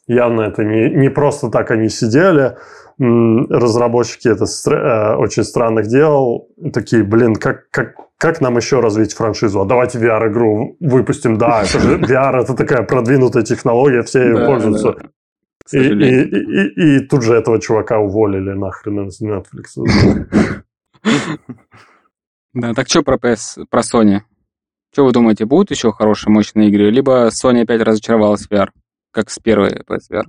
Явно это не, не просто так они сидели, разработчики это э, очень странных дел, такие, блин, как, как, как нам еще развить франшизу? А давайте VR-игру выпустим. Да, это же VR, это такая продвинутая технология, все ею пользуются. И, и, и, и тут же этого чувака уволили нахрен из Netflix. Да, так что про PS, про Sony? Что вы думаете, будут еще хорошие, мощные игры? Либо Sony опять разочаровалась в VR, как с первой PSVR?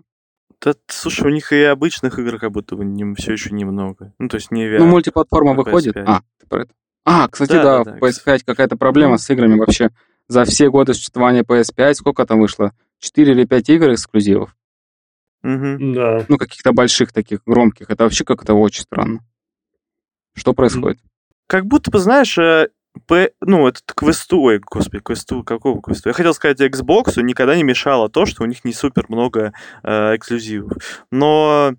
Да, слушай, у них и обычных игр как будто бы не, все еще немного. Ну, то есть не VR. Ну, мультиплатформа выходит. PS5. А, ты про это. А, кстати, да, да, да, да PS5 какая-то проблема с играми вообще. За все годы существования PS5 сколько там вышло? 4 или 5 игр эксклюзивов? Угу. Да. Ну, каких-то больших таких, громких. Это вообще как-то очень странно. Что происходит? Как будто бы, знаешь, э, П, ну, этот квесту, ой, господи, квесту, какого квесту? Я хотел сказать, Xbox никогда не мешало то, что у них не супер много э, эксклюзивов. Но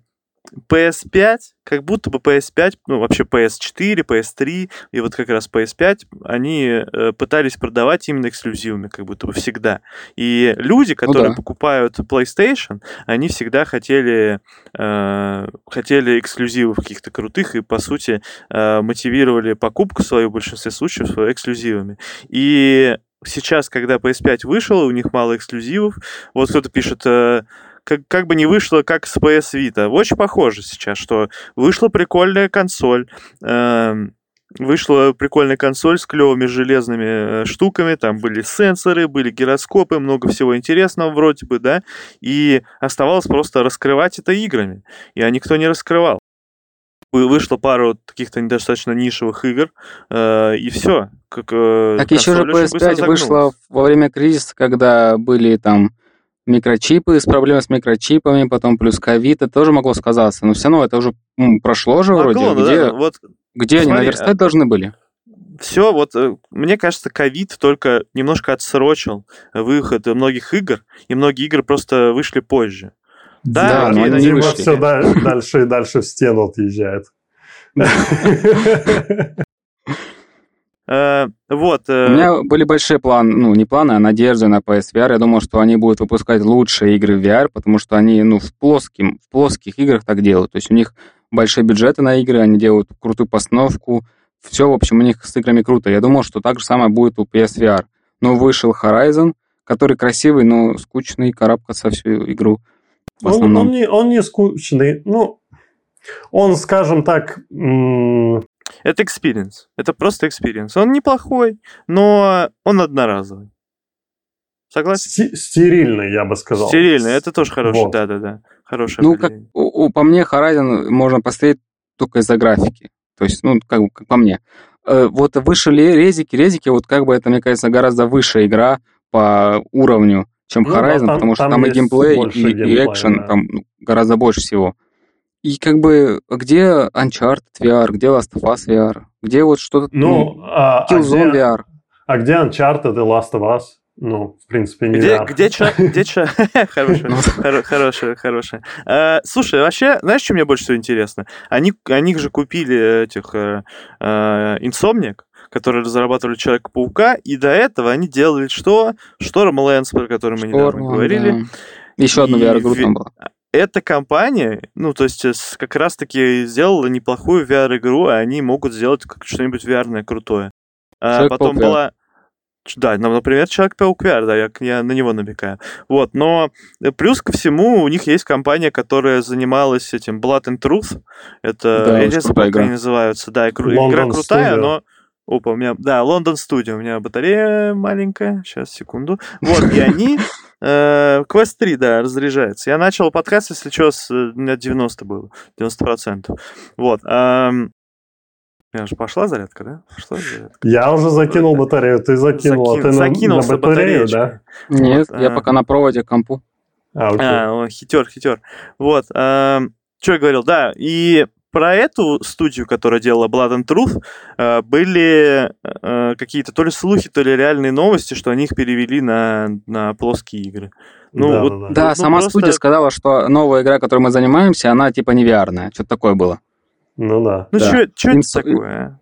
PS5, как будто бы PS5, ну вообще PS4, PS3 и вот как раз PS5, они э, пытались продавать именно эксклюзивами, как будто бы всегда. И люди, которые ну, да. покупают PlayStation, они всегда хотели, э, хотели эксклюзивов каких-то крутых и, по сути, э, мотивировали покупку свою в большинстве случаев эксклюзивами. И сейчас, когда PS5 вышел, у них мало эксклюзивов, вот кто-то пишет... Э, как, как бы не вышло, как с PS Vita. Очень похоже сейчас, что вышла прикольная консоль, э, вышла прикольная консоль с клевыми железными э, штуками, там были сенсоры, были гироскопы, много всего интересного вроде бы, да, и оставалось просто раскрывать это играми, и никто не раскрывал. Вышло пару каких-то недостаточно нишевых игр, э, и все. Как, э, так еще же PS5 вышла во время кризиса, когда были там микрочипы, с проблемой с микрочипами, потом плюс ковид, это тоже могло сказаться. Но все равно это уже м, прошло же могло, вроде. Где, да, вот, где смотри, они наверстать а... должны были? все, вот э, мне кажется, ковид только немножко отсрочил выход многих игр, и многие игры просто вышли позже. Да, да но они не вышли. все дальше и дальше в стену отъезжает. Э, вот. Э, У меня были большие планы, ну, не планы, а надежды на PSVR. Я думал, что они будут выпускать лучшие игры в VR, потому что они, ну, в, плоским, в плоских играх так делают. То есть у них большие бюджеты на игры, они делают крутую постановку. Все, в общем, у них с играми круто. Я думал, что так же самое будет у PSVR. Но вышел Horizon, который красивый, но скучный, карабкаться всю игру. Он, он, не, он не скучный. Ну, он, скажем так, это experience. Это просто experience. Он неплохой, но он одноразовый. Согласен? Стерильный, я бы сказал. Стерильный, это тоже хороший, вот. да-да-да. Хороший. Ну, как, у, у, по мне, Horizon можно посмотреть только из-за графики. То есть, ну, как, как по мне. Э, вот выше резики, резики, вот как бы это, мне кажется, гораздо выше игра по уровню, чем ну, Horizon, там, потому что там, там и геймплей, и, и экшен да. там ну, гораздо больше всего. И как бы, где Uncharted VR, где Last of Us VR, где вот что-то... Ну, ну а, Killzone а где, VR. А где Uncharted и Last of Us? Ну, в принципе, не Где, VR. где чё? Где чё? Хорошая, хорошая, хорошая. А, слушай, вообще, знаешь, что мне больше всего интересно? Они, они же купили этих uh, uh, Insomniac, которые разрабатывали Человека-паука, и до этого они делали что? Storm Lands, про который мы недавно говорили. Еще одну VR-игру там была эта компания, ну, то есть как раз-таки сделала неплохую VR-игру, и они могут сделать что-нибудь VR крутое. А потом была... Да, например, Человек-паук VR, да, я, я на него намекаю. Вот, но э, плюс ко всему у них есть компания, которая занималась этим Blood and Truth. Это, да, я не знаю, как они называются. Да, игра, игра крутая, Studio. но Опа, у меня, да, Лондон студия, у меня батарея маленькая, сейчас, секунду. Вот, и они, э, Quest 3, да, разряжается. Я начал подкаст, если что, с, у меня 90 было, 90%. Вот, меня же пошла зарядка, да? Пошла зарядка. Я уже закинул батарею, ты закинул, Закин, а ты закинул на, на батарею, да? Нет, вот, я а... пока на проводе компу. А, окей. а хитер, хитер. Вот, э, что я говорил, да, и про эту студию, которая делала Blood and Truth, э, были э, какие-то то ли слухи, то ли реальные новости, что они их перевели на, на плоские игры. Ну, да, вот, да, да. да ну, сама просто... студия сказала, что новая игра, которой мы занимаемся, она типа не VR-ная. Что-то такое было. Ну да. Ну да. что это такое?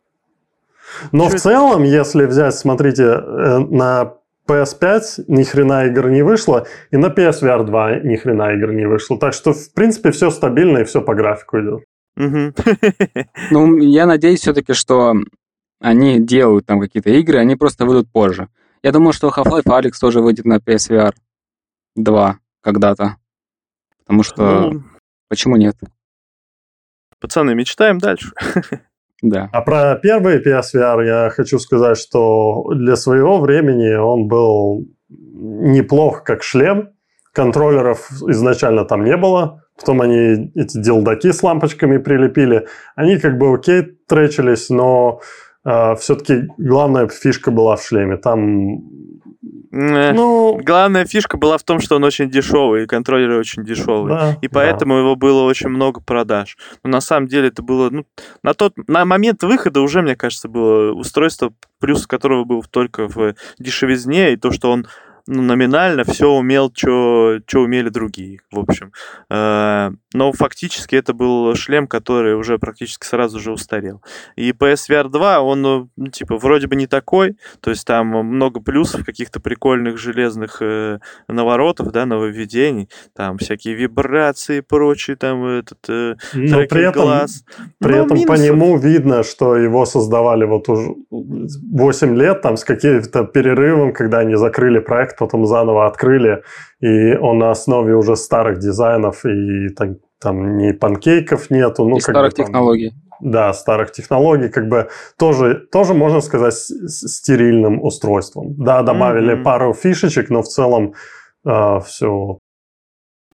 Но Чё в целом, если взять, смотрите, э, на PS5 ни хрена игр не вышло, и на PSVR 2 ни хрена игр не вышло. Так что, в принципе, все стабильно и все по графику идет. Ну, я надеюсь все-таки, что они делают там какие-то игры, они просто выйдут позже. Я думаю, что Half-Life Alyx тоже выйдет на PSVR 2 когда-то. Потому что... Ну, почему нет? Пацаны, мечтаем дальше. Да. А про первый PSVR я хочу сказать, что для своего времени он был неплох как шлем. Контроллеров изначально там не было. Потом они эти делдаки с лампочками прилепили. Они как бы окей тречились, но э, все-таки главная фишка была в шлеме. Там ну, главная фишка была в том, что он очень дешевый, и контроллеры очень дешевые. Да, и поэтому да. его было очень много продаж. Но на самом деле это было, ну, на тот, на момент выхода уже, мне кажется, было устройство, плюс которого был только в дешевизне, и то, что он ну, номинально все умел, что умели другие, в общем. Э, но фактически это был шлем, который уже практически сразу же устарел. И PSVR 2, он, ну, типа, вроде бы не такой, то есть там много плюсов, каких-то прикольных железных э, наворотов, да, нововведений, там всякие вибрации и прочие, там этот э, Но при этом, глаз. При Но этом минусов... по нему видно, что его создавали вот уже 8 лет, там, с каким-то перерывом, когда они закрыли проект, потом заново открыли, и он на основе уже старых дизайнов, и там, там ни панкейков нету. Ну, и старых бы, там, технологий. Да, старых технологий, как бы тоже, тоже можно сказать, стерильным устройством. Да, добавили mm-hmm. пару фишечек, но в целом э, все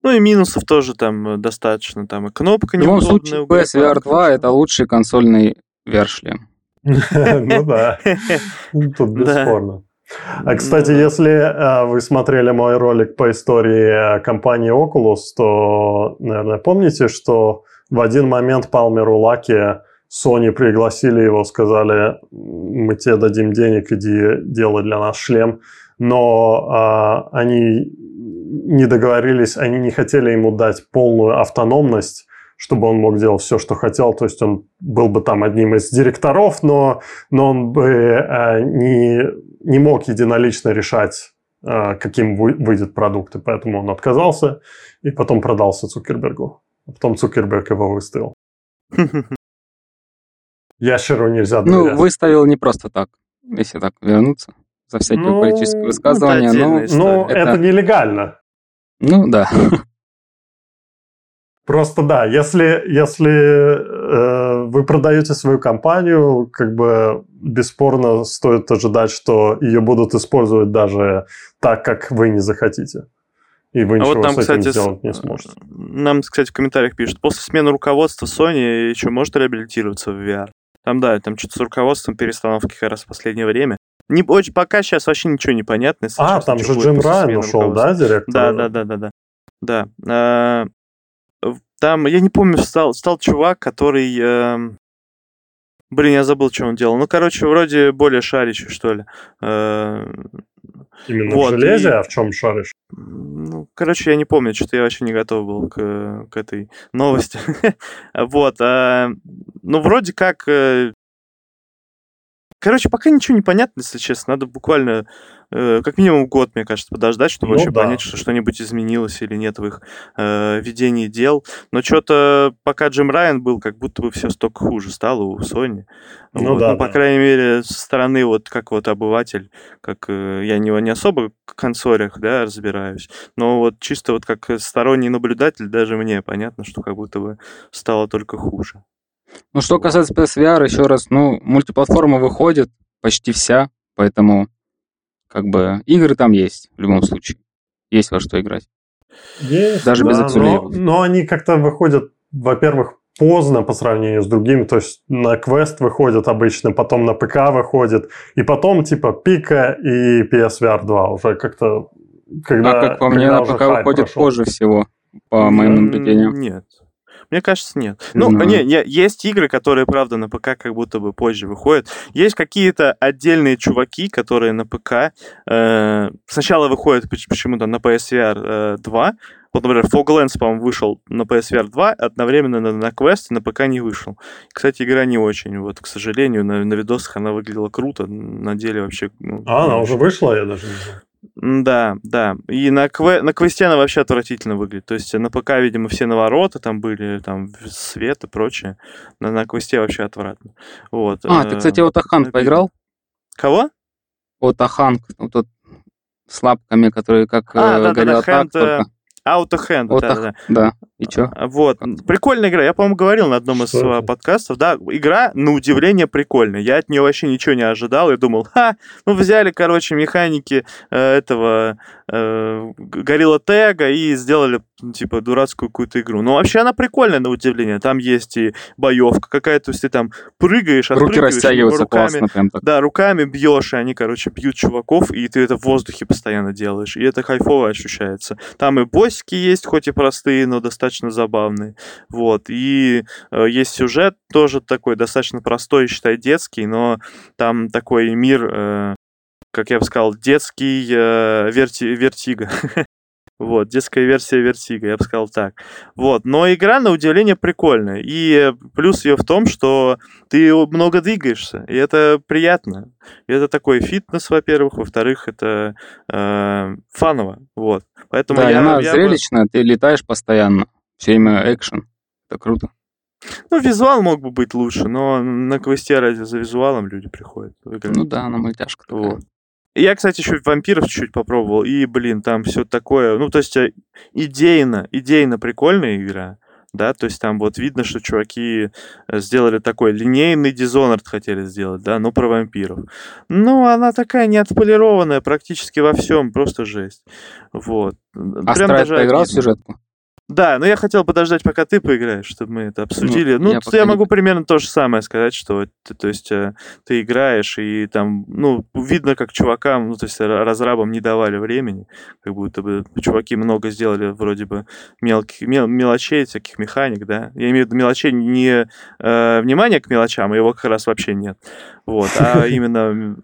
ну и минусов тоже там достаточно. Там и кнопка не В любом случае, PSVR 2 это лучший консольный VR-шлем. Ну да, тут бесспорно. А, кстати, если э, вы смотрели мой ролик по истории компании Oculus, то, наверное, помните, что в один момент Палмеру Лаки Sony пригласили его, сказали, мы тебе дадим денег, иди делай для нас шлем. Но э, они не договорились, они не хотели ему дать полную автономность, чтобы он мог делать все, что хотел. То есть он был бы там одним из директоров, но, но он бы э, не не мог единолично решать, э, каким выйдет продукт, и поэтому он отказался и потом продался Цукербергу. А потом Цукерберг его выставил. Ящеру нельзя ну, доверять. Ну, выставил не просто так, если так вернуться за всякие ну, политические высказывания. Ну, ну это... это нелегально. Ну, да. Просто да, если, если э, вы продаете свою компанию, как бы бесспорно стоит ожидать, что ее будут использовать даже так, как вы не захотите. И вы а ничего вот нам, с этим кстати, сделать не сможете. Нам, кстати, в комментариях пишут, после смены руководства Sony еще может реабилитироваться в VR. Там, да, там что-то с руководством перестановки как раз в последнее время. Не, очень, пока сейчас вообще ничего не понятно. А, там же Джим Райан ушел, да, директор? Да, да, да, да, да. Да. Там, я не помню, стал, стал чувак, который... Э, блин, я забыл, что он делал. Ну, короче, вроде более шарящий, что ли. Э, Именно вот, в железе, и... а в чем шаришь? Ну, короче, я не помню, что-то я вообще не готов был к, к этой новости. вот. А, ну, вроде как... Короче, пока ничего не понятно, если честно. Надо буквально Э, как минимум год, мне кажется, подождать, чтобы ну, вообще да. понять, что что-нибудь изменилось или нет в их э, ведении дел. Но что-то пока Джим Райан был, как будто бы все столько хуже стало у Sony. Ну, вот. да, ну, по да. крайней мере, со стороны вот как вот обыватель, как э, я не, не особо в консолях, да, разбираюсь, но вот чисто вот как сторонний наблюдатель даже мне понятно, что как будто бы стало только хуже. Ну, что касается PSVR, еще раз, ну, мультиплатформа выходит почти вся, поэтому как бы игры там есть в любом случае. Есть во что играть. Есть, Даже да, без но, но они как-то выходят, во-первых, поздно по сравнению с другими. То есть на квест выходят обычно, потом на ПК выходит, и потом типа Пика и PSVR 2 уже как-то... Когда, а как по мне, на ПК выходит прошел. позже всего, по моим наблюдениям. Нет. Мне кажется, нет. Ну, не, не, есть игры, которые, правда, на ПК как будто бы позже выходят. Есть какие-то отдельные чуваки, которые на ПК э, сначала выходят почему-то на PSVR э, 2, Вот, например, Foglands, по-моему, вышел на PSVR 2, одновременно на, на Quest и на ПК не вышел. Кстати, игра не очень. Вот, к сожалению, на, на видосах она выглядела круто, на деле вообще... Ну, а, она уже вышла, я даже не знаю. Да, да. И на, кве... на квесте она вообще отвратительно выглядит. То есть на ПК, видимо, все навороты там были, там свет и прочее. На, на квесте вообще отвратно. Вот. А, ты, кстати, вот Аханг поиграл? Кого? Вот Аханг, вот тот с лапками, который как а, э, да, горел да, да, так, только... Auto Hand, вот да, да. Да, и чё? Вот. Прикольная игра. Я, по-моему, говорил на одном из Что это? подкастов. Да, игра, на удивление, прикольная. Я от нее вообще ничего не ожидал. Я думал, ха, ну взяли, короче, механики э, этого э, Горилла Тега и сделали, ну, типа, дурацкую какую-то игру. Но вообще она прикольная, на удивление. Там есть и боевка какая-то, то есть ты там прыгаешь, Руки растягиваются руками, классно прям так. да, руками бьешь, и они, короче, бьют чуваков, и ты это в воздухе постоянно делаешь. И это кайфово ощущается. Там и боссики есть, хоть и простые, но достаточно забавные. Вот. И э, есть сюжет тоже такой, достаточно простой, считай, детский, но там такой мир, э, как я бы сказал, детский э, Verti, Vertigo. Вот, детская версия Vertigo, я бы сказал так. Вот, но игра, на удивление, прикольная. И плюс ее в том, что ты много двигаешься, и это приятно. И это такой фитнес, во-первых, во-вторых, это э, фаново, вот. Поэтому да, я, она я бы- зрелищная, ты летаешь постоянно. Все время экшен. Это круто. Ну, визуал мог бы быть лучше, но на квесте ради за визуалом люди приходят. Ну да, она мультяшка такая. Вот. Я, кстати, еще вампиров чуть-чуть попробовал, и, блин, там все такое, ну, то есть э, идейно, идейно прикольная игра, да, то есть там вот видно, что чуваки э, сделали такой линейный Dishonored хотели сделать, да, но про вампиров. Ну, она такая не отполированная практически во всем, просто жесть. Вот. А Страйт поиграл в обидно. сюжетку? Да, но я хотел подождать, пока ты поиграешь, чтобы мы это обсудили. Ну, я я, пока не- могу примерно то же самое сказать, что ты, то есть э, ты играешь, и там, ну, видно, как чувакам, ну, то есть ра- разрабам не давали времени, как будто бы чуваки много сделали вроде бы мелких, мел- мелочей, всяких механик, да. Я имею в виду мелочей не э, внимание к мелочам, а его как раз вообще нет. Вот, а именно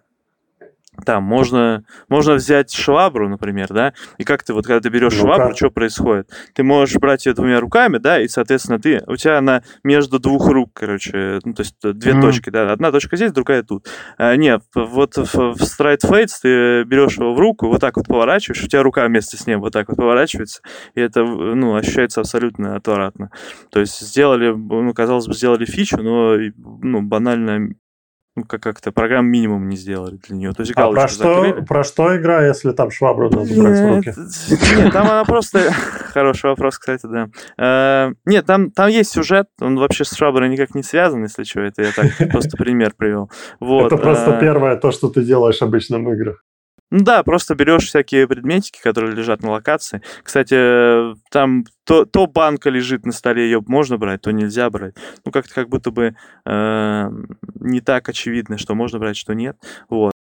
там можно, можно взять швабру, например, да, и как ты вот, когда ты берешь Ну-ка. швабру, что происходит? Ты можешь брать ее двумя руками, да, и, соответственно, ты, у тебя она между двух рук, короче, ну, то есть э, две Мгм. точки, да, одна точка здесь, другая тут. А, нет, вот в, в Stride Fates ты берешь его в руку, вот так вот поворачиваешь, у тебя рука вместе с ним вот так вот поворачивается, и это, ну, ощущается абсолютно отвратно. То есть сделали, ну, казалось бы, сделали фичу, но, ну, банально ну, как- как-то программ минимум не сделали для нее. То есть А про что, закрыли. про что игра, если там швабру надо брать в руки? Нет, там она просто... Хороший вопрос, кстати, да. Э, Нет, там, там есть сюжет, он вообще с шваброй никак не связан, если что, это я так просто пример привел. Вот. Это просто э, первое то, что ты делаешь обычно в играх. Ну да, просто берешь всякие предметики, которые лежат на локации. Кстати, э, там то, то банка лежит на столе, ее можно брать, то нельзя брать. Ну, как-то как будто бы э, не так очевидно, что можно брать, что нет. Вот.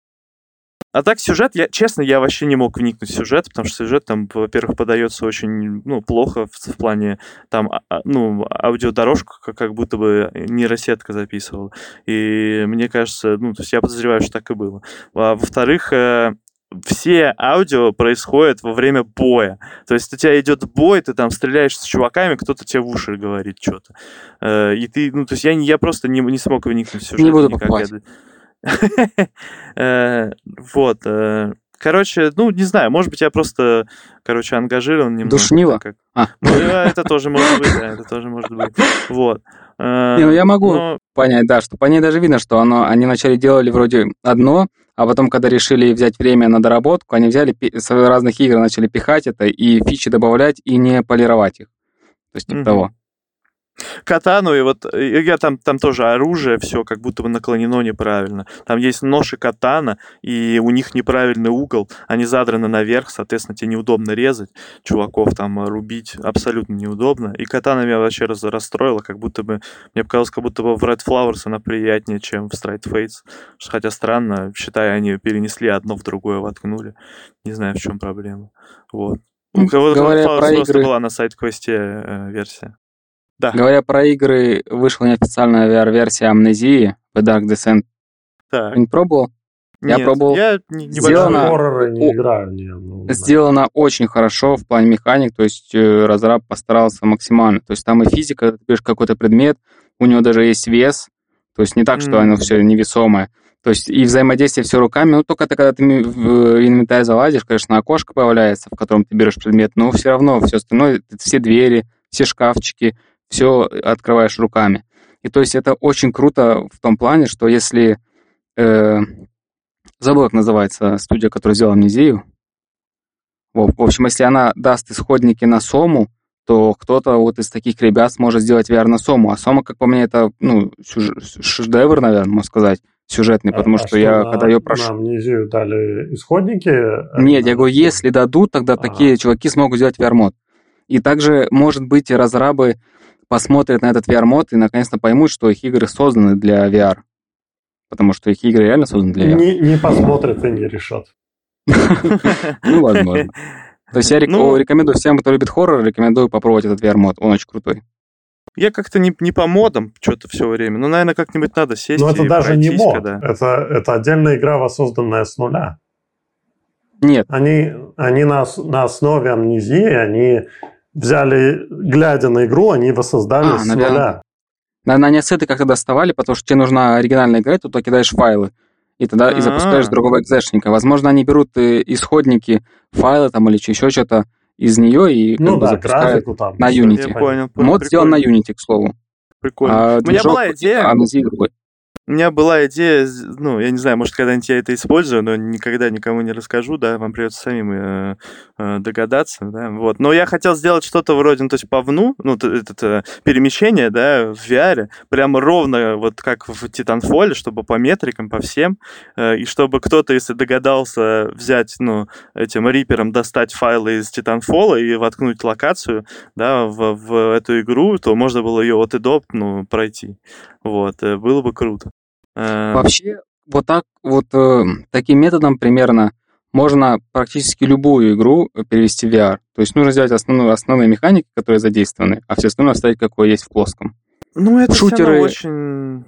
А так сюжет, я, честно, я вообще не мог вникнуть в сюжет, потому что сюжет там, во-первых, подается очень, ну, плохо в, в плане, там, а- а, ну, аудиодорожку как, как будто бы нейросетка записывала. И мне кажется, ну, то есть я подозреваю, что так и было. А во-вторых, э, все аудио происходит во время боя. То есть у тебя идет бой, ты там стреляешь с чуваками, кто-то тебе в уши говорит что-то. Э, И ты, ну, то есть я, не- я просто не, не смог вникнуть в сюжет. буду никак. покупать. Э, Вот. э, Короче, ну, не знаю, может быть, я просто, короче, ангажирован немного. Душнило? как- А. Ну, это тоже может быть, да, это тоже может быть. Вот. Не, ну я могу но- понять, да, что по ней даже видно, что оно, они вначале делали вроде одно, а потом, когда решили взять время на доработку, они взяли с разных игр, начали пихать это и фичи добавлять, и не полировать их. То есть типа Мгм. того. Катану, и вот э, я там, там тоже оружие, все как будто бы наклонено неправильно. Там есть нож и катана, и у них неправильный угол, они задраны наверх, соответственно, тебе неудобно резать, чуваков там э, рубить абсолютно неудобно. И катана меня вообще раз, расстроила, как будто бы, мне показалось, как будто бы в Red Flowers она приятнее, чем в Stride Fates. Хотя странно, считая, они перенесли одно в другое, воткнули. Не знаю, в чем проблема. Вот. Ну, У кого-то говоря Red Flowers просто игры- была на сайт-квесте э, версия. Да. Говоря про игры, вышла неофициальная VR-версия Амнезии The Dark Descent. Так. Не пробовал? Я Нет, пробовал. я не, не Сделано- хорроры не играю. Не, ну, да. Сделано очень хорошо в плане механик, то есть э, разраб постарался максимально. То есть там и физика, ты берешь какой-то предмет, у него даже есть вес, то есть не так, что М. оно все невесомое. То есть и взаимодействие все руками, ну только ты, когда ты в инвентарь залазишь, конечно, окошко появляется, в котором ты берешь предмет, но все равно все остальное, все двери, все шкафчики, все открываешь руками. И то есть это очень круто в том плане, что если... э, забыл, как называется студия, которая сделала амнезию. В, общем, если она даст исходники на Сому, то кто-то вот из таких ребят сможет сделать VR на Сому. А Сома, как по мне, это ну, шедевр, наверное, можно сказать, сюжетный, А- потому а что, я, на- когда ее На прошел... амнезию дали исходники? Нет, я говорю, если дадут, тогда Ага. такие чуваки смогут сделать VR-мод. И также, может быть, разрабы посмотрят на этот VR-мод и наконец-то поймут, что их игры созданы для VR. Потому что их игры реально созданы для VR. Не, не посмотрят и не решат. Ну, возможно. То есть я Ну- рекомендую всем, кто любит хоррор, рекомендую попробовать этот VR-мод. Он очень крутой. Я как-то не, не по модам что-то все время. Ну, наверное, как-нибудь надо сесть Но это и даже не мод. когда- Это, это отдельная игра, воссозданная с нуля. Нет, Они, они на, на основе амнезии, они взяли, глядя на игру, они воссоздали А, с наверное. нуля. на, на неосеты как-то доставали, потому что тебе нужна оригинальная игра, и ты туда кидаешь файлы. И тогда и запускаешь А. другого экзешника. Возможно, они берут э, исходники, файлы там или еще что-то из нее и как Ну бы да, запускают. графику там. на Unity. Я понял, понял. Мод сделан на прикольно, Unity, к слову. Прикольно. А У меня была идея, другой. У меня была идея, ну, я не знаю, может, когда-нибудь я это использую, но никогда никому не расскажу, да, вам придется самим э, э, догадаться, да, вот. Но я хотел сделать что-то вроде, ну, то есть по вну, ну, т- это, э, перемещение, да, в VR, прямо ровно вот как в Titanfall, чтобы по метрикам, по всем, э, и чтобы кто-то, если догадался взять, ну, этим рипером достать файлы из Titanfall и воткнуть локацию, да, в, в эту игру, то можно было ее от и до, ну, пройти. Вот, э, было бы круто. Э, Вообще, вот так, вот э, таким методом примерно можно практически любую игру перевести в VR. То есть нужно сделать основную, основные механики, которые задействованы, а все остальное оставить, какое есть в плоском. Ну, это шутеры- равно очень...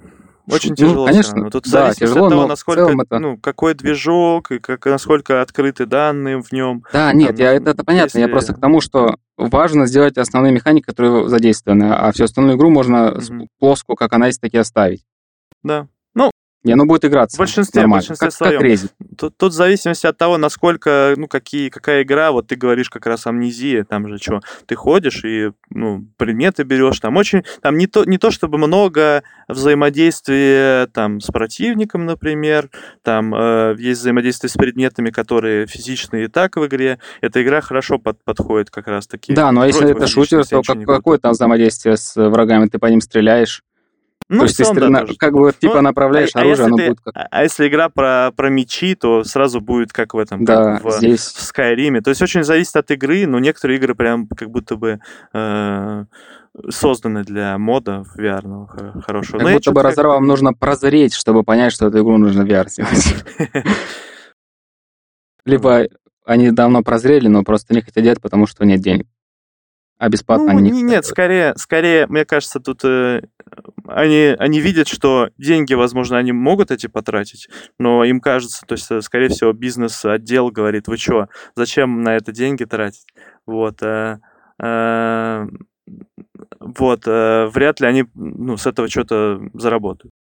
Очень ну, тяжело всё конечно. Тут да, зависит тяжело, от того, насколько, это- ну, какой движок, и как, насколько открыты данные в нем. Да, нет, Там, я, это, это понятно. Я если- просто к тому, что важно сделать основные механики, которые задействованы, а всю остальную игру можно Мгм. плоскую, как она есть, таки оставить. Да. И оно будет играться. В большинстве, в нормально, большинстве как, своем. как Rezi. Тут, тут в зависимости от того, насколько, ну, какие, какая игра, вот ты говоришь как раз амнезия, там же что, ты ходишь и, ну, предметы берешь, там очень, там не то, не то чтобы много взаимодействия там с противником, например, там э, есть взаимодействие с предметами, которые физичные и так в игре, эта игра хорошо под, подходит как раз таки. Да, но если это шутер, то как, не какое там взаимодействие с врагами? Ты по ним стреляешь. Ну, то есть ты целом, да, тоже. как бы вот, типа Ну, направляешь а- а оружие, если оно ты- будет как... А а если игра про, про мечи, то сразу будет как в этом, Да, как в, здесь... в Скайриме. То есть очень зависит от игры, но некоторые игры прям как будто бы э, созданы для мода VR хо- хорошего. Как Но будто бы разорвам как-то- нужно прозреть, чтобы понять, что эту игру нужно VR сделать. Либо они давно прозрели, но просто не хотят делать, потому что нет денег. А бесплатно Ну, они не нет, скорее, скорее, мне кажется, тут э, они, они видят, что деньги, возможно, они могут эти потратить, но им кажется, то есть, э, скорее всего, бизнес-отдел говорит, вы что, зачем на это деньги тратить? Вот. э, э, вот, э, вряд ли они ну, с этого что-то заработают.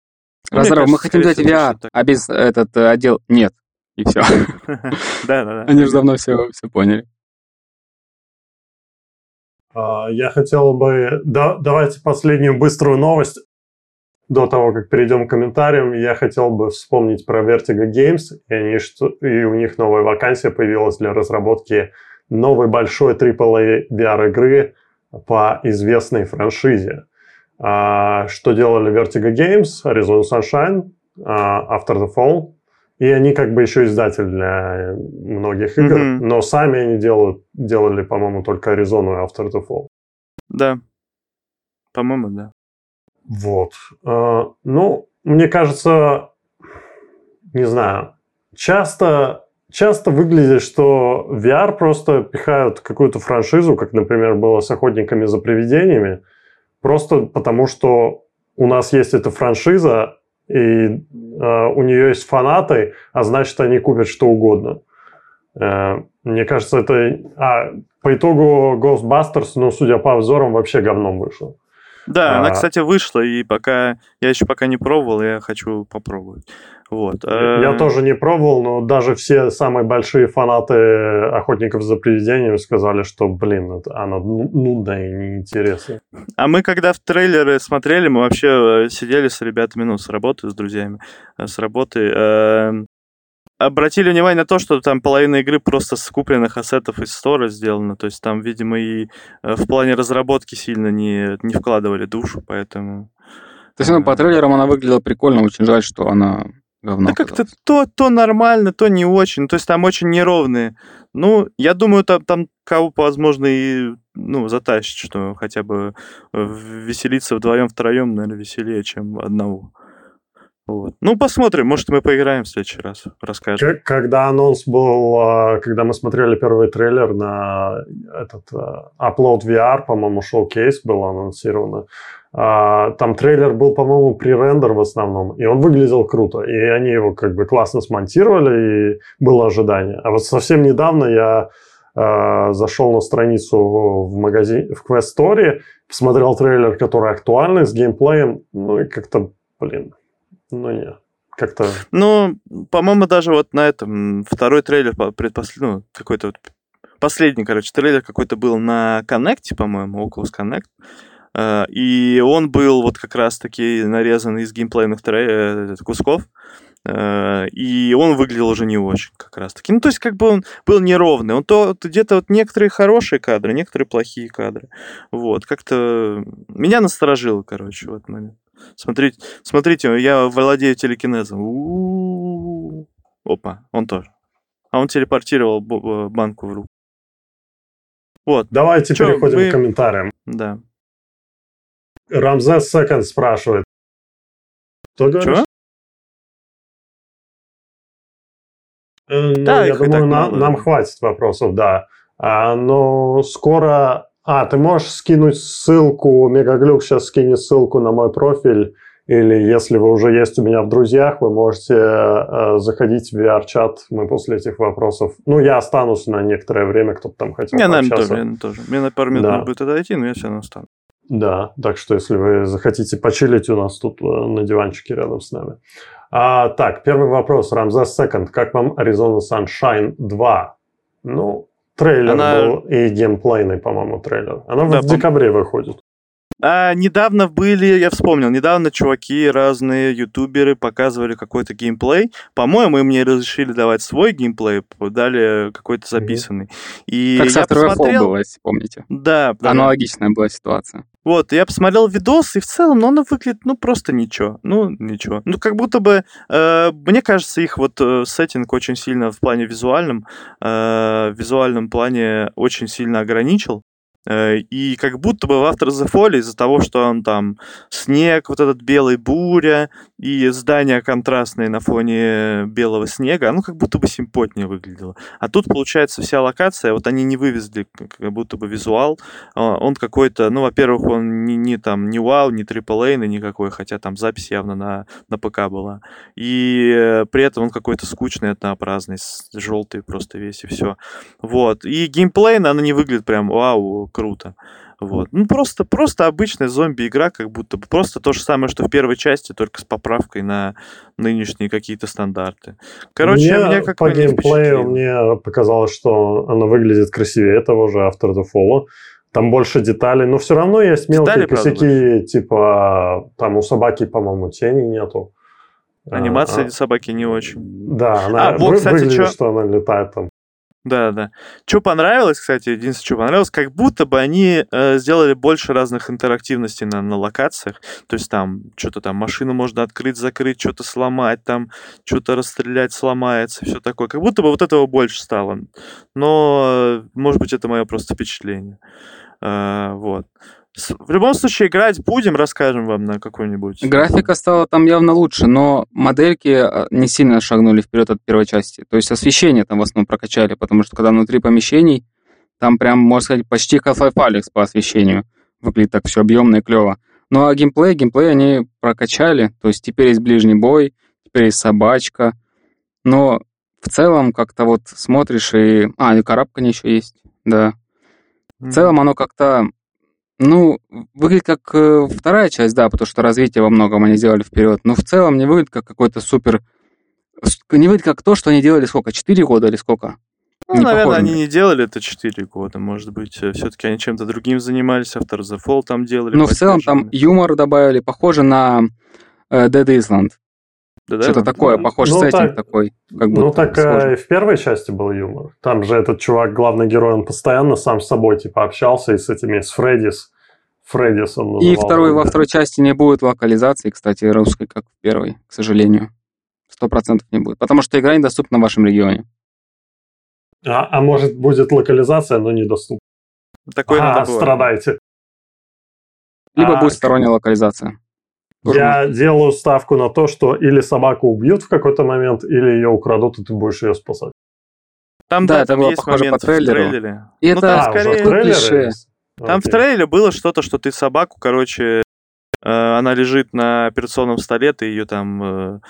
Ну, Разорвал, мы хотим всего, VR, а без этот э, отдел нет. И все. Да, да, да. Они же давно все поняли. А, Я хотел бы... да- давайте последнюю быструю новость. До того, как перейдем к комментариям, я хотел бы вспомнить про Vertigo Games. И, они, и у них новая вакансия появилась для разработки новой большой AAA VR-игры по известной франшизе. А, что делали Vertigo Games, Arizona Sunshine, а, After the Fall. И они как бы еще издатель для многих игр, Мгм. но сами они делают, делали, по-моему, только Arizona и After the Fall. Да. По-моему, да. Вот. А, Ну, мне кажется, не знаю, часто, часто выглядит, что VR просто пихают какую-то франшизу, как, например, было с «Охотниками за привидениями», просто потому что у нас есть эта франшиза, и э, у нее есть фанаты, а значит, они купят что угодно. Э, мне кажется, это... А, по итогу Ghostbusters, ну, судя по обзорам, вообще говном вышел. Да, а... она, кстати, вышла, и пока... Я еще пока не пробовал, я хочу попробовать. Вот. Я э, тоже не пробовал, но даже все самые большие фанаты охотников за привидениями сказали, что, блин, это, оно нудное и неинтересно. А мы, когда в трейлеры смотрели, мы вообще э, сидели с ребятами, ну, с работы, с друзьями, э, с работы, эм, обратили внимание на то, что там половина игры просто с купленных ассетов из стора сделана. То есть там, видимо, и в плане разработки сильно не, не вкладывали душу, поэтому... То есть, ну, по трейлерам она выглядела прикольно, очень жаль, что она говно. Да как-то то, то нормально, то не очень. То есть там очень неровные. Ну, я думаю, там, там кого возможно, и ну, затащит, что хотя бы э, веселиться вдвоем, втроем, наверное, веселее, чем одного. Вот. Ну, посмотрим, может, мы поиграем в следующий раз, расскажем. Когда анонс был, а, когда мы смотрели первый трейлер на этот а, Upload VR, по-моему, шоу-кейс был анонсировано, а, там трейлер был, по-моему, пререндер в основном, и он выглядел круто. И они его как бы классно смонтировали, и было ожидание. А вот совсем недавно я зашел на страницу в магазин, в Quest Story, посмотрел трейлер, который актуальный, с геймплеем, ну и как-то, блин, ну нет как-то... Ну, по-моему, даже вот на этом второй трейлер, предпоследний, ну, какой-то вот последний, короче, трейлер какой-то был на Connect, по-моему, Oculus Connect. Э, и он был вот как раз-таки нарезан из геймплейных э, кусков. Э, и он выглядел уже не очень как раз-таки. Ну, то есть, как бы он был неровный. Он то где-то вот некоторые хорошие кадры, некоторые плохие кадры. Вот, как-то меня насторожило, короче, в этот момент. Смотрите, смотрите, я владею телекинезом. У-у-у. Опа, он тоже. А он телепортировал банку в руку. Вот. Давайте Чё, переходим мы... к комментариям. Да. Рамзес Секонд спрашивает. Что говоришь? Э, ну, да, я думаю, на, нам хватит вопросов, да. А, но скоро... А, ты можешь скинуть ссылку, Мегаглюк сейчас скинет ссылку на мой профиль, или если вы уже есть у меня в друзьях, вы можете э, заходить в VR-чат, мы после этих вопросов... Ну, я останусь на некоторое время, кто-то там хотел Я, наверное, тоже, я тоже. Мне на пару минут да. будет отойти, но я все равно останусь. Да, так что если вы захотите почилить у нас тут э, на диванчике рядом с нами. А, так, первый вопрос. Рамзес Second. Как вам Arizona Sunshine 2? Ну, трейлер Она... был и геймплейный, по-моему, трейлер. Она да, в декабре выходит. А, недавно были, я вспомнил, недавно чуваки, разные ютуберы показывали какой-то геймплей. По-моему, им не разрешили давать свой геймплей, дали какой-то записанный. И как я посмотрел... было, если помните. Да. Аналогичная была ситуация. Вот, я посмотрел видос, и в целом, ну, оно выглядит, ну, просто ничего. Ну, ничего. Ну, как будто бы, э, мне кажется, их вот э, сеттинг очень сильно в плане визуальном, э, в визуальном плане очень сильно ограничил. Э, и как будто бы в After the Fall из-за того, что он там снег, вот этот белый буря и здания контрастные на фоне белого снега, оно как будто бы симпотнее выглядело. А тут, получается, вся локация, вот они не вывезли как будто бы визуал, а, он какой-то, ну, во-первых, он не, не там, не вау, не AAA никакой, хотя там запись явно на, на ПК была. И э, при этом он какой-то скучный, однообразный, желтый просто весь и все. Вот. И геймплей, она не выглядит прям вау, круто. Вот. Ну, просто, просто обычная зомби-игра, как будто бы просто то же самое, что в первой части, только с поправкой на нынешние какие-то стандарты. Короче, мне, меня как по геймплею мне показалось, что она выглядит красивее того же After the Fall. Там больше деталей, но все равно есть мелкие Детали, косяки, типа там у собаки, по-моему, тени нету. Анимация а, собаки не очень. Да, она а, вот, вы, кстати, выглядит, что... что она летает там. Да, да. Что понравилось, кстати, единственное, что понравилось, как будто бы они э, сделали больше разных интерактивностей на, на локациях. То есть там что-то там машину можно открыть, закрыть, что-то сломать, там что-то расстрелять, сломается, все такое. Как будто бы вот этого больше стало. Но, может быть, это мое просто впечатление. Э, вот. В любом случае, играть будем, расскажем вам на какой-нибудь. Графика стала там явно лучше, но модельки а, не сильно шагнули вперед от первой части. То есть освещение там в основном прокачали, потому что когда внутри помещений, там прям, можно сказать, почти Half-Life Alyx по освещению. Выглядит так все объемно и клево. Ну а геймплей, геймплей они прокачали, то есть теперь есть ближний бой, теперь есть собачка, но в целом как-то вот смотришь и... А, и карабкание еще есть, да. В целом оно как-то, ну, выглядит как э, вторая часть, да, потому что развитие во многом они сделали вперед, но в целом не выглядит как какой-то супер... Не выглядит как то, что они делали сколько, 4 года или сколько? Ну, не наверное, они не делали это 4 года, может быть. Э, Все-таки они чем-то другим занимались, After the Fall там делали. Но в целом там юмор добавили, похоже на э, Dead Island. Да, Что-то да? такое, похож ну, сеттинг так, такой. Как ну, так э, и в первой части был юмор. Там же этот чувак, главный герой, он постоянно сам с собой типа общался и с этими, с Фреддис. Фреддис он называл. И второй, во второй части не будет локализации, кстати, русской, как в первой, к сожалению. Сто процентов не будет. Потому что игра недоступна в вашем регионе. А, а может, будет локализация, но недоступна. Такое а, страдайте. Либо а, будет сторонняя локализация. Я делаю ставку на то, что или собаку убьют в какой-то момент, или ее украдут, и ты будешь ее спасать. Там, да, да там было есть похоже по трейлеру. в трейлере. И ну, это там, а, скорее... клише. Там Окей. в трейлере было что-то, что ты собаку, короче, э, она лежит на операционном столе, ты ее там э,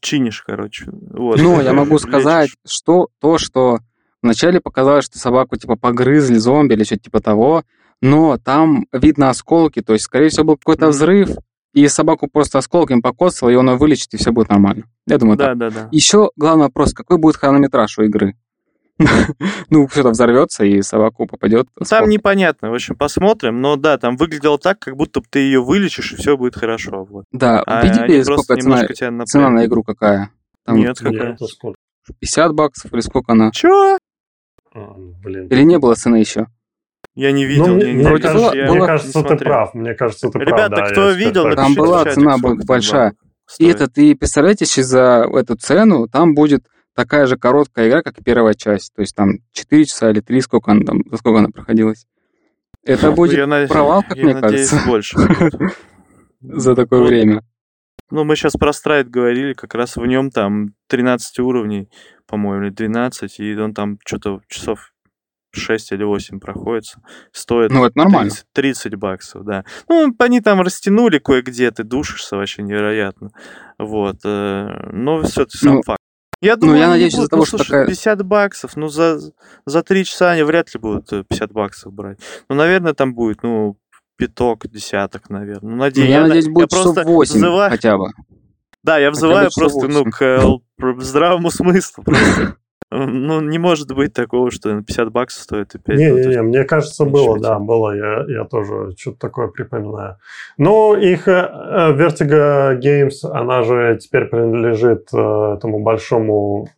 чинишь, короче. Вот. Ну, я могу сказать, что то, что вначале показалось, что собаку типа погрызли зомби или что-то типа того, но там видно осколки, то есть, скорее всего, был какой-то взрыв, и собаку просто осколком покоцал, и он ее вылечит, и все будет нормально. Я думаю, да, так. Да, да. Еще главный вопрос, какой будет хронометраж у игры? ну, что-то взорвется, и собаку попадет. Там непонятно, в общем, посмотрим. Но да, там выглядело так, как будто ты ее вылечишь, и все будет хорошо. Вот. Да, а видели, сколько цена, цена на игру какая? Там Нет, какая? 50 баксов или сколько она? Чё? А, блин. Или не было цены еще? Я не видел. Ну, мне, мне, вроде кажется, я, мне кажется, ты прав. Мне кажется, ты Ребята, прав. Ребята, кто видел, Там была цена большая. И это, ты представляете, за эту цену там будет такая же короткая игра, как и первая часть. То есть там 4 часа или 3, сколько она там, за сколько она проходилась. Это ну, будет я провал, как я мне надеюсь, кажется. больше. За такое время. Ну, мы сейчас про страйт говорили, как раз в нем там 13 уровней, по-моему, или 12, и он там что-то часов 6 или 8 проходится. Стоит ну, это нормально. 30, 30 баксов, да. Ну, они там растянули кое-где, ты душишься вообще невероятно. Вот. Э, но все-таки сам ну, факт. Я думаю, ну, я надеюсь, из-за того, ну, что слушай, такая... 50 баксов, ну, за, за 3 часа они вряд ли будут 50 э, баксов брать. Ну, наверное, там будет, ну, пяток, десяток, наверное. Ну, надеюсь, ну, я, я надеюсь, будет я просто 8 взываю... хотя бы. Да, я взываю просто, ну, к э, здравому смыслу. Просто. Ну, не может быть такого, что 50 баксов стоит и 5. Не-не-не, мне кажется, было, да, было. Я, я тоже что-то такое припоминаю. Ну, их э, Vertigo Games, она же теперь принадлежит э, этому большому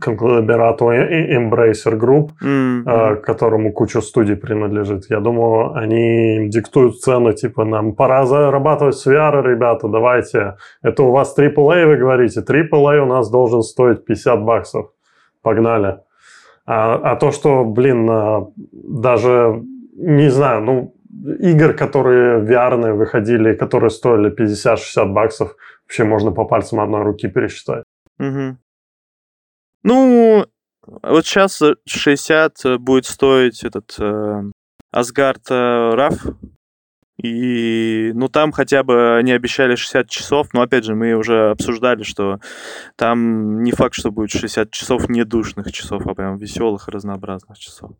конгломерату Embracer Group, mm-hmm. которому куча студий принадлежит. Я думаю, они диктуют цену, типа, нам пора зарабатывать с VR, ребята, давайте. Это у вас AAA, вы говорите. AAA у нас должен стоить 50 баксов погнали. А, а то, что, блин, а, даже, не знаю, ну, игр, которые VR выходили, которые стоили 50-60 баксов, вообще можно по пальцам одной руки пересчитать. Угу. Ну, вот сейчас 60 будет стоить этот э, Asgard э, RAF, и, ну, там хотя бы они обещали 60 часов, но, опять же, мы уже обсуждали, что там не факт, что будет 60 часов недушных часов, а прям веселых, разнообразных часов.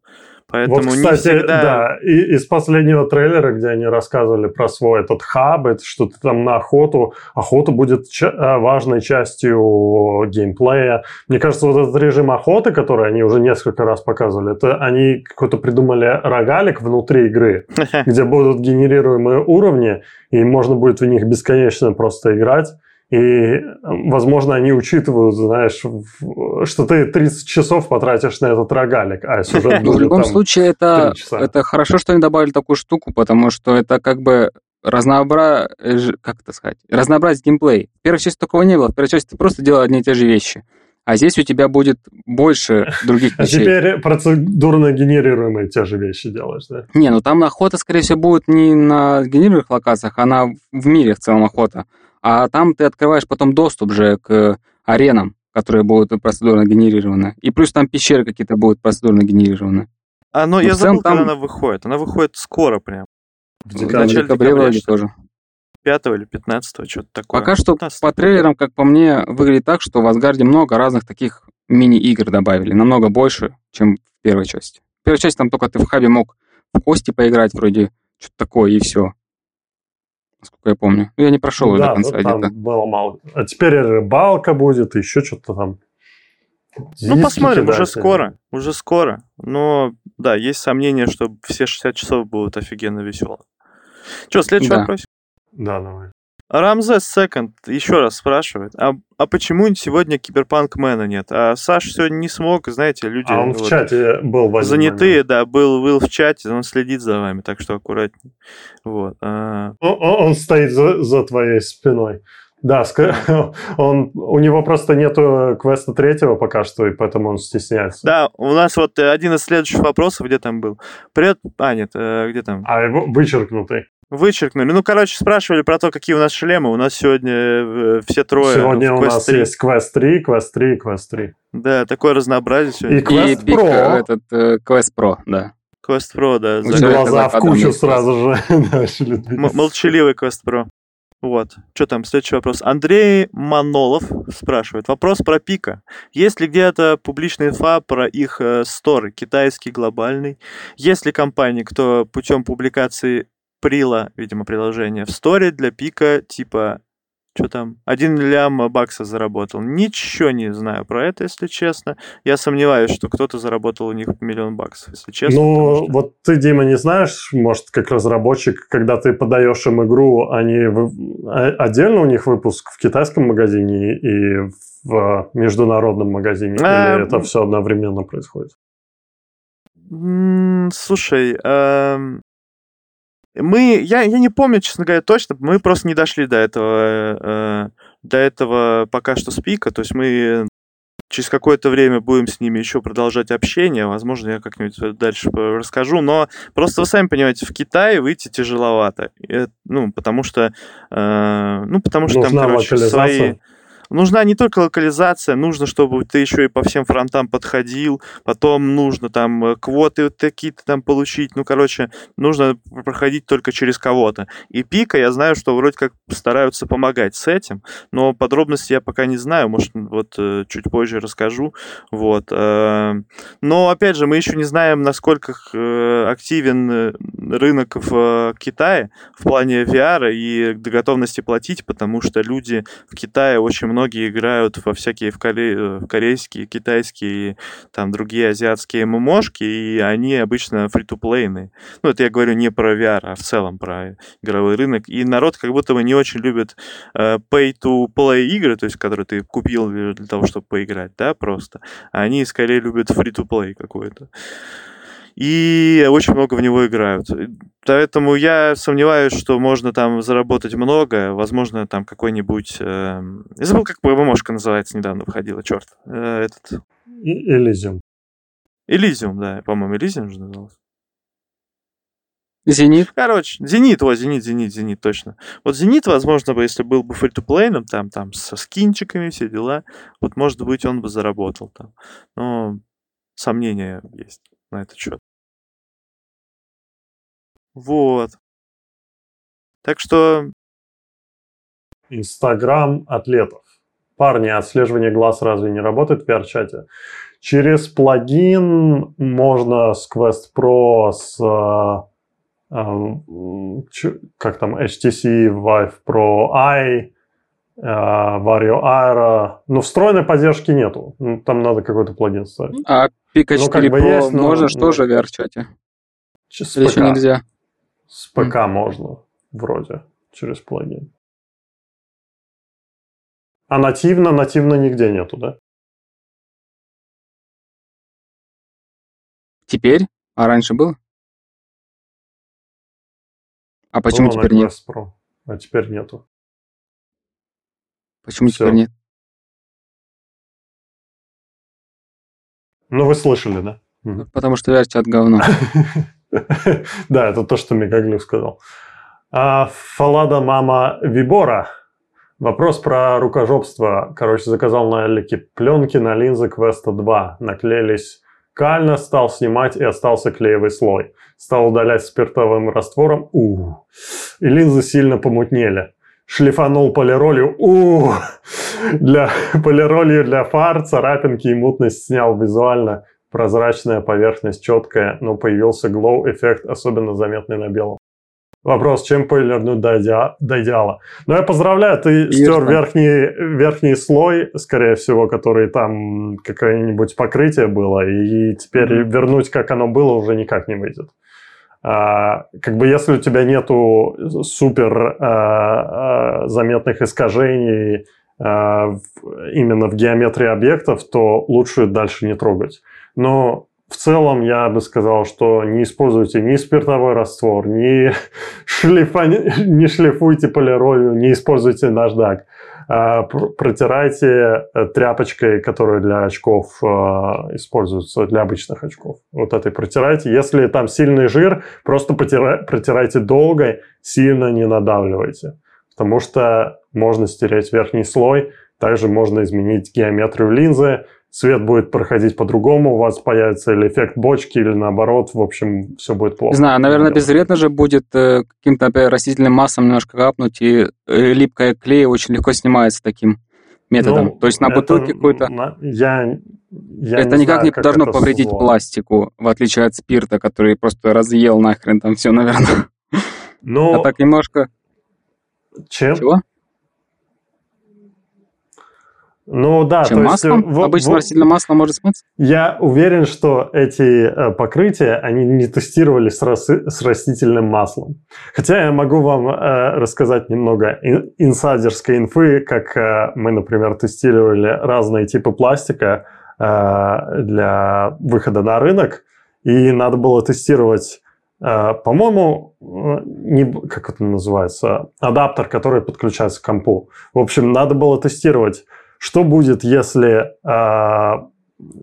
Поэтому вот, кстати, не всегда... да, и из последнего трейлера, где они рассказывали про свой этот хаб, это что то там на охоту, охота будет ча- э, важной частью геймплея. Мне кажется, вот этот режим охоты, который они уже несколько раз показывали, это они какой-то придумали рогалик внутри игры, где будут генерируемые уровни, и можно будет в них бесконечно просто играть. И, возможно, они учитывают, знаешь, что ты 30 часов потратишь на этот рогалик, а сюжет будет В любом случае, это, это хорошо, что они добавили такую штуку, потому что это как бы разнообра... как это сказать? разнообразить геймплей. В первой части такого не было. В первой части ты просто делал одни и те же вещи. А здесь у тебя будет больше других вещей. А теперь процедурно генерируемые те же вещи делаешь, да? Не, ну там охота, скорее всего, будет не на генерируемых локациях, а на в мире в целом охота. А там ты открываешь потом доступ же к аренам, которые будут процедурно генерированы. И плюс там пещеры какие-то будут процедурно генерированы. А, но, но я забыл, там... когда она выходит. Она выходит скоро прям. В декабре, в декабре вроде тоже. 5 или 15 что-то такое. Пока что 15 по трейлерам, как по мне, выглядит так, что в Асгарде много разных таких мини-игр добавили, намного больше, чем в первой части. В первой части там только ты в хабе мог в кости поиграть вроде, что-то такое, и все. Насколько я помню. Ну, я не прошел да, до конца ну, там было мало. А теперь рыбалка будет, еще что-то там. Ну, посмотрим, уже скоро, уже скоро. Но, да, есть сомнение, что все 60 часов будут офигенно веселые. Что, следующий да. вопрос? Да, давай. Рамзес Секонд еще раз спрашивает, а, а почему сегодня Киберпанк Мэна нет? А Саш сегодня не смог, знаете, люди... А он вот, в чате был в Занятые, момент. да, был, был в чате, он следит за вами, так что аккуратнее. Вот. А... Он, он стоит за, за твоей спиной. Да, он, у него просто нету квеста третьего пока что, и поэтому он стесняется. Да, у нас вот один из следующих вопросов, где там был. Привет, а, нет, где там? А, вычеркнутый. Вычеркнули. Ну, короче, спрашивали про то, какие у нас шлемы. У нас сегодня э, все трое Сегодня у нас 3. есть квест 3, квест 3, квест 3. Да, такое разнообразие сегодня. И квест Pro. Этот, э, квест Pro, да. Квест Pro, да. Глаза в кучу сразу же начали Молчаливый квест Pro. Вот. Что там? Следующий вопрос. Андрей Манолов спрашивает. Вопрос про Пика. Есть ли где-то публичная инфа про их э, сторы, китайский, глобальный? Есть ли компании, кто путем публикации Прила, видимо, приложение в сторе для пика, типа, что там, один лям бакса заработал. Ничего не знаю про это, если честно. Я сомневаюсь, что кто-то заработал у них миллион баксов, если честно. Ну, что... вот ты, Дима, не знаешь, может, как разработчик, когда ты подаешь им игру, они а, отдельно у них выпуск в китайском магазине и в международном магазине? А... Или это все одновременно происходит? Слушай, эм, мы, я, я не помню, честно говоря, точно, мы просто не дошли до этого, э, до этого пока что спика, то есть мы через какое-то время будем с ними еще продолжать общение, возможно, я как-нибудь дальше расскажу, но просто вы сами понимаете, в Китае выйти тяжеловато, ну, потому что, э, ну, потому что Нужна там, короче, свои нужна не только локализация, нужно, чтобы ты еще и по всем фронтам подходил, потом нужно там э, квоты вот такие-то там получить, ну, короче, нужно проходить только через кого-то. И Пика, я знаю, что вроде как стараются помогать с этим, но подробности я пока не знаю, может, вот э, чуть позже расскажу, вот. Э, но, опять же, мы еще не знаем, насколько активен рынок в Китае в плане VR и готовности платить, потому что люди в Китае очень много многие играют во всякие в, коре... Э, в корейские, китайские, там другие азиатские ММОшки, и они обычно фри-то-плейные. Ну, это я говорю не про VR, а в целом про игровой рынок. И народ как будто бы не очень любит э, pay-to-play игры, то есть, которые ты купил для того, чтобы поиграть, да, просто. Они скорее любят фри-то-плей какой-то и очень много в него играют. Поэтому я сомневаюсь, что можно там заработать много. Возможно, там какой-нибудь... Э, я забыл, как ПВМошка называется, недавно выходила, черт. Э, этот... Элизиум. Элизиум, да, по-моему, Элизиум же назывался. Зенит? Короче, Зенит, о, Зенит, Зенит, Зенит, точно. Вот Зенит, возможно, бы, если был бы фри то там, там, со скинчиками, все дела, вот, может быть, он бы заработал там. Но сомнения есть на этот счет. Вот. Так что... Инстаграм атлетов. Парни, отслеживание глаз разве не работает в VR-чате? Через плагин можно с Quest Pro, с э, э, как там, HTC Vive Pro э, Vario Aero. Но встроенной поддержки нету. Там надо какой-то плагин ставить. А Pika 4 ну, как бы Pro есть, но, можно но... тоже в VR-чате? Или еще нельзя? С ПК mm. можно, вроде, через плагин. А нативно, нативно нигде нету, да? Теперь? А раньше было? А почему было теперь нет? Pro, а теперь нету. Почему Все. теперь нет? Ну, вы слышали, да? Потому что VR-чат говно. Да, это то, что Мегаглю сказал. А, Фалада мама Вибора. Вопрос про рукожопство. Короче, заказал на Элике пленки на линзы Квеста 2. Наклеились радикально стал снимать и остался клеевый слой. Стал удалять спиртовым раствором. У, и линзы сильно помутнели. Шлифанул полиролью. У, для полиролью для фар, царапинки и мутность снял визуально. Прозрачная поверхность четкая, но появился glow-эффект, особенно заметный на белом. Вопрос, чем полирнуть до, иде... до идеала? Ну, я поздравляю, ты стер верхний, верхний слой, скорее всего, который там какое-нибудь покрытие было, и теперь mm-hmm. вернуть, как оно было, уже никак не выйдет. А, как бы если у тебя нету супер а, а, заметных искажений именно в геометрии объектов, то лучше дальше не трогать. Но в целом я бы сказал, что не используйте ни спиртовой раствор, ни, шлифа, не шлифуйте полиролью, не используйте наждак. А, протирайте э, тряпочкой, которая для очков а, используется, для обычных очков. Вот этой протирайте. Если там сильный жир, просто протирайте долго, сильно не надавливайте. Потому что можно стереть верхний слой, также можно изменить геометрию линзы, свет будет проходить по-другому, у вас появится или эффект бочки, или наоборот, в общем, все будет плохо. Не знаю, наверное, безвредно же будет э, каким-то, например, растительным массом немножко капнуть, и э, липкая клей очень легко снимается таким методом. Ну, То есть на бутылке какой-то... Я, я это не никак знаю, не должно повредить зло. пластику, в отличие от спирта, который просто разъел нахрен там все, наверное. Ну, а так немножко... Чем? Чего? Ну да, Чем то маслом? есть... В, Обычно в, растительное масло может смыться? Я уверен, что эти э, покрытия, они не тестировали с, рас, с растительным маслом. Хотя я могу вам э, рассказать немного ин, инсайдерской инфы, как э, мы, например, тестировали разные типы пластика э, для выхода на рынок, и надо было тестировать Uh, по-моему, э, не, как это называется, адаптер, который подключается к компу. В общем, надо было тестировать что будет, если э,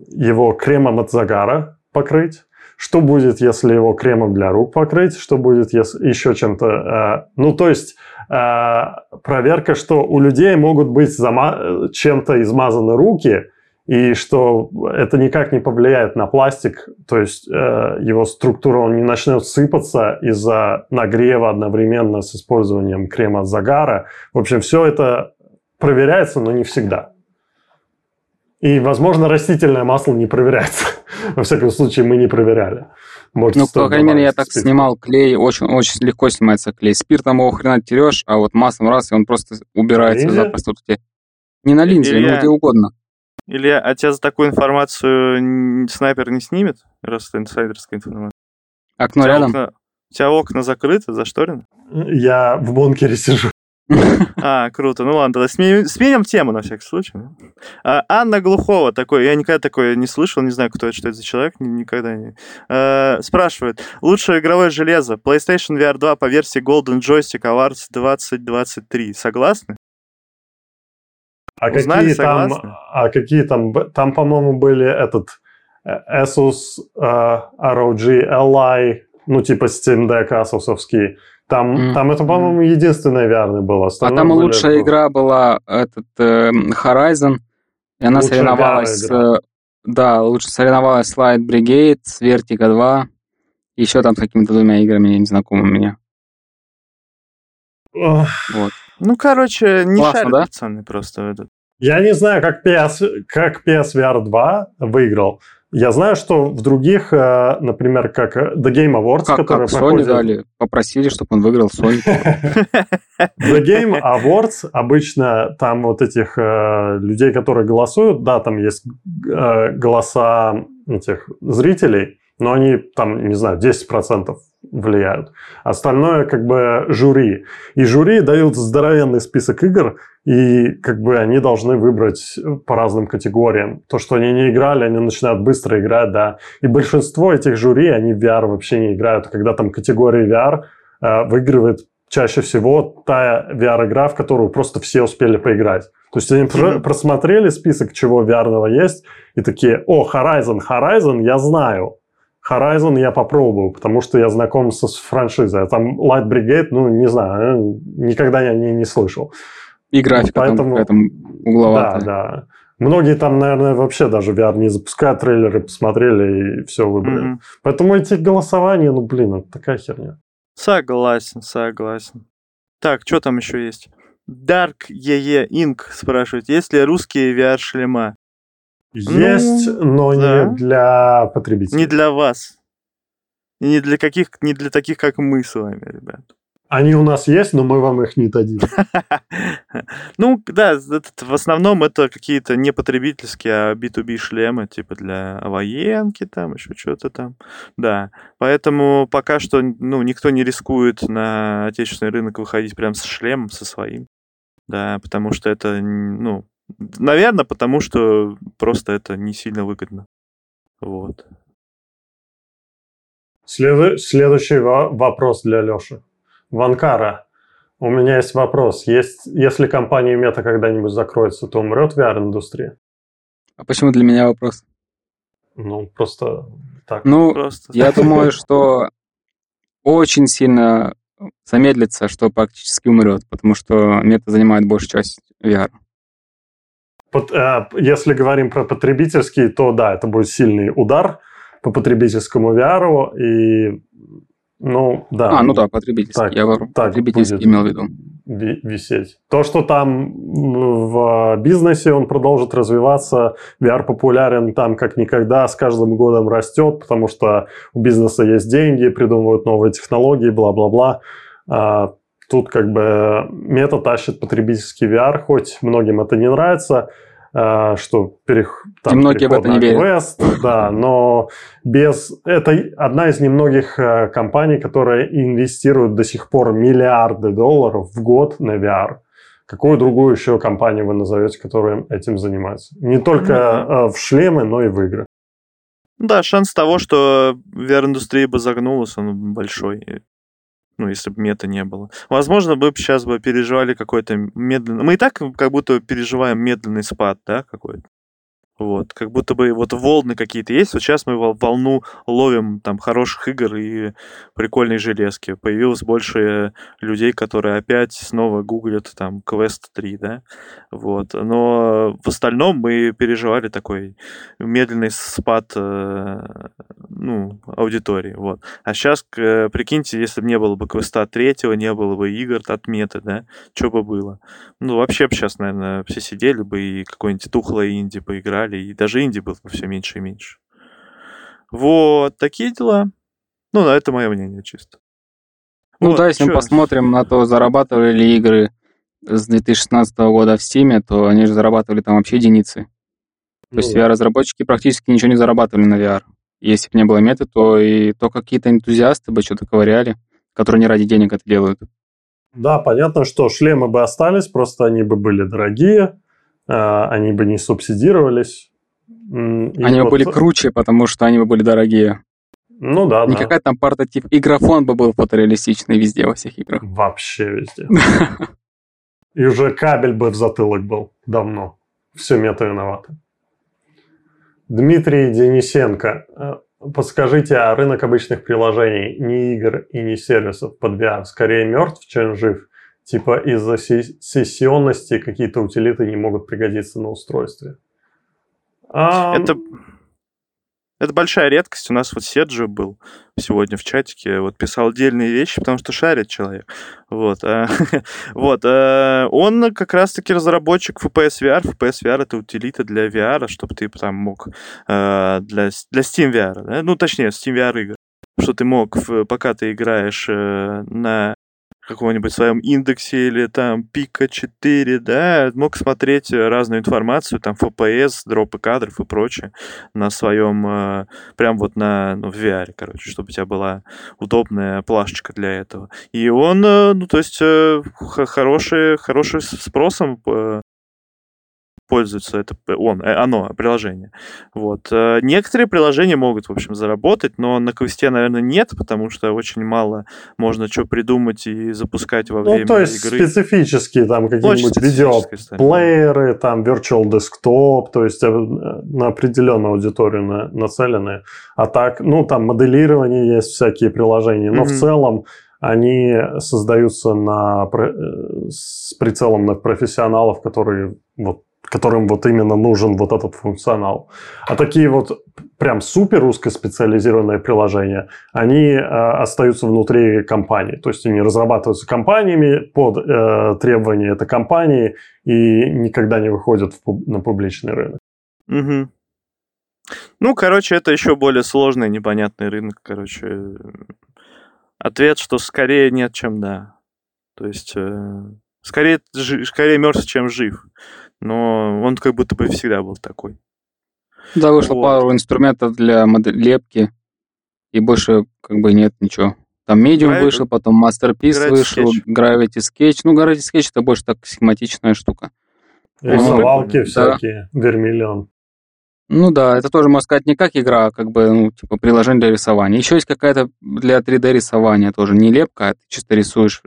его кремом от загара покрыть? Что будет, если его кремом для рук покрыть? Что будет, если еще чем-то? Э, ну, то есть э, проверка, что у людей могут быть зама- чем-то измазаны руки, и что это никак не повлияет на пластик, то есть э, его структура он не начнет сыпаться из-за нагрева одновременно с использованием крема от загара. В общем, все это проверяется, но не всегда. И, возможно, растительное масло не проверяется. Во всяком случае, мы не проверяли. Может, ну, по крайней мере, я так спирт. снимал клей, очень, очень легко снимается клей. Спиртом его хрена терешь, а вот маслом раз, и он просто убирается Линзе? запросто. Не на линзе, Илья... но где угодно. Илья, а тебя за такую информацию снайпер не снимет, раз это инсайдерская информация? Окно рядом? Окна... У тебя окна закрыты, зашторены? Я в бункере сижу. А, круто. Ну ладно, тогда сменим, сменим тему на всякий случай. А, Анна Глухова, такой, я никогда такое не слышал, не знаю, кто это, что это за человек, никогда не... А, спрашивает, лучшее игровое железо, PlayStation VR 2 по версии Golden Joystick Awards 2023. Согласны? А Узнали, какие согласны? там, а какие там, там, по-моему, были этот э, Asus uh, ROG Ally, ну, типа Steam Deck Asusовский, там, mm. там это, по-моему, единственное VR было. а там лучшая это... игра была этот э, Horizon, и она лучшая соревновалась с... Да, лучше соревновалась с Light Brigade, с Vertigo 2, еще там с какими-то двумя играми незнакомыми мне. Oh. Вот. Ну, короче, не Классно, шарят да? пацаны просто этот. Я не знаю, как PS, как PSVR 2 выиграл. Я знаю, что в других, э, например, как э, The Game Awards, как, которые как проходят... Sony дали, попросили, чтобы он выиграл Sony. The Game Awards обычно там вот этих э, людей, которые голосуют, да, там есть голоса этих зрителей, но они там, не знаю, 10% влияют. Остальное как бы жюри. И жюри дают здоровенный список игр, и как бы они должны выбрать по разным категориям. То, что они не играли, они начинают быстро играть, да. И большинство этих жюри, они в VR вообще не играют. Когда там категория VR э, выигрывает чаще всего та VR-игра, в которую просто все успели поиграть. То есть они mm-hmm. просмотрели список, чего VR есть, и такие, о, Horizon, Horizon я знаю. Horizon я попробую, потому что я знаком со франшизой. А там Light Brigade, ну, не знаю, э, никогда я не, не слышал. И графика Поэтому, там, угловатая. Да, да. Многие там, наверное, вообще даже VR не запускают, трейлеры посмотрели и все выбрали. Mm-hmm. Поэтому эти голосования, ну, блин, это такая херня. Согласен, согласен. Так, что там еще есть? Dark EE Inc. спрашивает, есть ли русские VR-шлема? Есть, ну, но да. не для потребителей. Не для вас. И не для каких, не для таких, как мы с вами, ребят. Они у нас есть, но мы вам их не дадим. Ну, да, в основном это какие-то не потребительские, а B2B шлемы, типа для военки, там еще что-то там. Да, поэтому пока что, ну, никто не рискует на отечественный рынок выходить прям с шлемом, со своим. Да, потому что это, ну, наверное, потому что просто это не сильно выгодно. Вот. Следующий вопрос для Леши. Ванкара, у меня есть вопрос. Есть, если компания Мета когда-нибудь закроется, то умрет VR-индустрия? А почему для меня вопрос? Ну, просто так. Ну, просто. я думаю, что очень сильно замедлится, что практически умрет, потому что мета занимает большую часть VR. Э, если говорим про потребительский, то да, это будет сильный удар по потребительскому VR, и ну, да. А, ну да, потребительский. Так, Я так потребительский имел в виду. Висеть. То, что там в бизнесе он продолжит развиваться, VR популярен там как никогда, с каждым годом растет, потому что у бизнеса есть деньги, придумывают новые технологии, бла-бла-бла. А, тут как бы мета тащит потребительский VR, хоть многим это не нравится, что перех... там, и многие в это не верят. Quest, да, но без... Это одна из немногих э, компаний, которая инвестирует до сих пор миллиарды долларов в год на VR. Какую другую еще компанию вы назовете, которая этим занимается? Не только mm-hmm. в шлемы, но и в игры. Да, шанс того, что VR-индустрия бы загнулась, он большой ну, если бы мета не было. Возможно, бы сейчас бы переживали какой-то медленный... Мы и так как будто переживаем медленный спад, да, какой-то. Вот, как будто бы вот волны какие-то есть. Вот сейчас мы волну ловим там хороших игр и прикольной железки. Появилось больше людей, которые опять снова гуглят там Quest 3, да? Вот. Но в остальном мы переживали такой медленный спад э, ну, аудитории. Вот. А сейчас, прикиньте, если бы не было бы Quest 3, не было бы игр от меты, да? Что бы было? Ну, вообще бы сейчас, наверное, все сидели бы и какой-нибудь тухлое инди поиграли играли, и даже инди было все меньше и меньше. Вот, такие дела. Ну, да, это мое мнение чисто. Ну вот, да, если чё? мы посмотрим на то, зарабатывали ли игры с 2016 года в Steam, то они же зарабатывали там вообще единицы. То есть ну VR-разработчики практически ничего не зарабатывали на VR. Если бы не было меты, то и то какие-то энтузиасты бы что-то ковыряли, которые не ради денег это делают. Да, понятно, что шлемы бы остались, просто они бы были дорогие, они бы не субсидировались. И они вот... бы были круче, потому что они бы были дорогие. Ну да, Не да. какая там портатив. И графон бы был фотореалистичный везде, во всех играх. Вообще везде. И уже кабель бы в затылок был давно. Все мета виноваты. Дмитрий Денисенко. Э, подскажите, а рынок обычных приложений, не игр и не сервисов под VR, скорее мертв, чем жив? Типа из-за сессионности какие-то утилиты не могут пригодиться на устройстве. А... Это, это большая редкость. У нас вот Серджио был сегодня в чатике, вот писал отдельные вещи, потому что шарит человек. Вот. А, вот. А, он как раз-таки разработчик FPS VR. FPS VR — это утилита для VR, чтобы ты там мог а, для, для Steam VR, ну, точнее, Steam VR игр что ты мог, пока ты играешь э, на каком-нибудь своем индексе или там пика 4, да, мог смотреть разную информацию, там FPS, дропы кадров и прочее на своем, э, прям вот на, ну, в VR, короче, чтобы у тебя была удобная плашечка для этого. И он, э, ну, то есть, э, хороший, хороший спросом пользуется это он, э, оно, приложение. Вот. Э, некоторые приложения могут, в общем, заработать, но на квесте, наверное, нет, потому что очень мало можно что придумать и запускать во ну, время игры. Ну, то есть игры. специфические там какие-нибудь видеоплееры, там virtual desktop, то есть э, на определенную аудиторию на, нацелены. А так, ну, там моделирование есть всякие приложения, но mm-hmm. в целом они создаются на, с прицелом на профессионалов, которые вот которым вот именно нужен вот этот функционал. А такие вот прям супер узкоспециализированные приложения, они э, остаются внутри компании. То есть они разрабатываются компаниями под э, требования этой компании и никогда не выходят в, на публичный рынок. Угу. Ну, короче, это еще более сложный, непонятный рынок. Короче, ответ, что скорее нет, чем да. То есть, э, скорее, скорее мертв, чем жив но он как будто бы всегда был такой. Да, вышло вот. пару инструментов для лепки, и больше как бы нет ничего. Там Medium Gravity, вышел, потом Masterpiece Gravity вышел, Sketch. Gravity Sketch. Ну, Gravity Sketch это больше так схематичная штука. Рисовалки ну, всякие, да. вермиллион. Ну да, это тоже, можно сказать, не как игра, а как бы, ну, типа, приложение для рисования. Еще есть какая-то для 3D рисования тоже, не лепка, а ты чисто рисуешь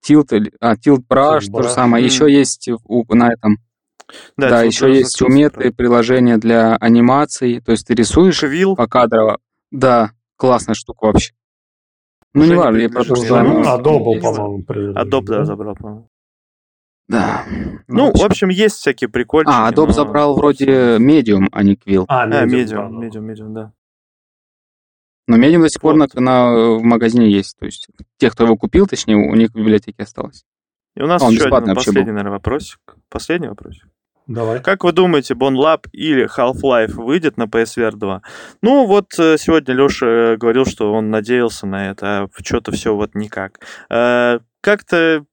тилт, а, тилт brush, то же самое. Еще есть у, на этом да, да еще есть уметы, приложения для анимаций, то есть ты рисуешь Квилл. покадрово. Да, классная штука вообще. Ну, не важно, я просто знаю. Adobe, по-моему, Adobe, да, забрал, по-моему. Да. Ну, в общем, есть всякие прикольные. А, Adobe но... забрал вроде Medium, а не Quill. А, Medium, Medium, Medium, Medium, да. Но Medium до сих пор на, на, в магазине есть. То есть тех, кто его купил, точнее, у них в библиотеке осталось. И у нас а, еще один последний, был. наверное, вопросик. Последний вопросик. Давай. Как вы думаете, Bone Lab или Half-Life выйдет на PSVR 2? Ну, вот э, сегодня Леша э, говорил, что он надеялся на это, а что-то все вот никак. Э, как-то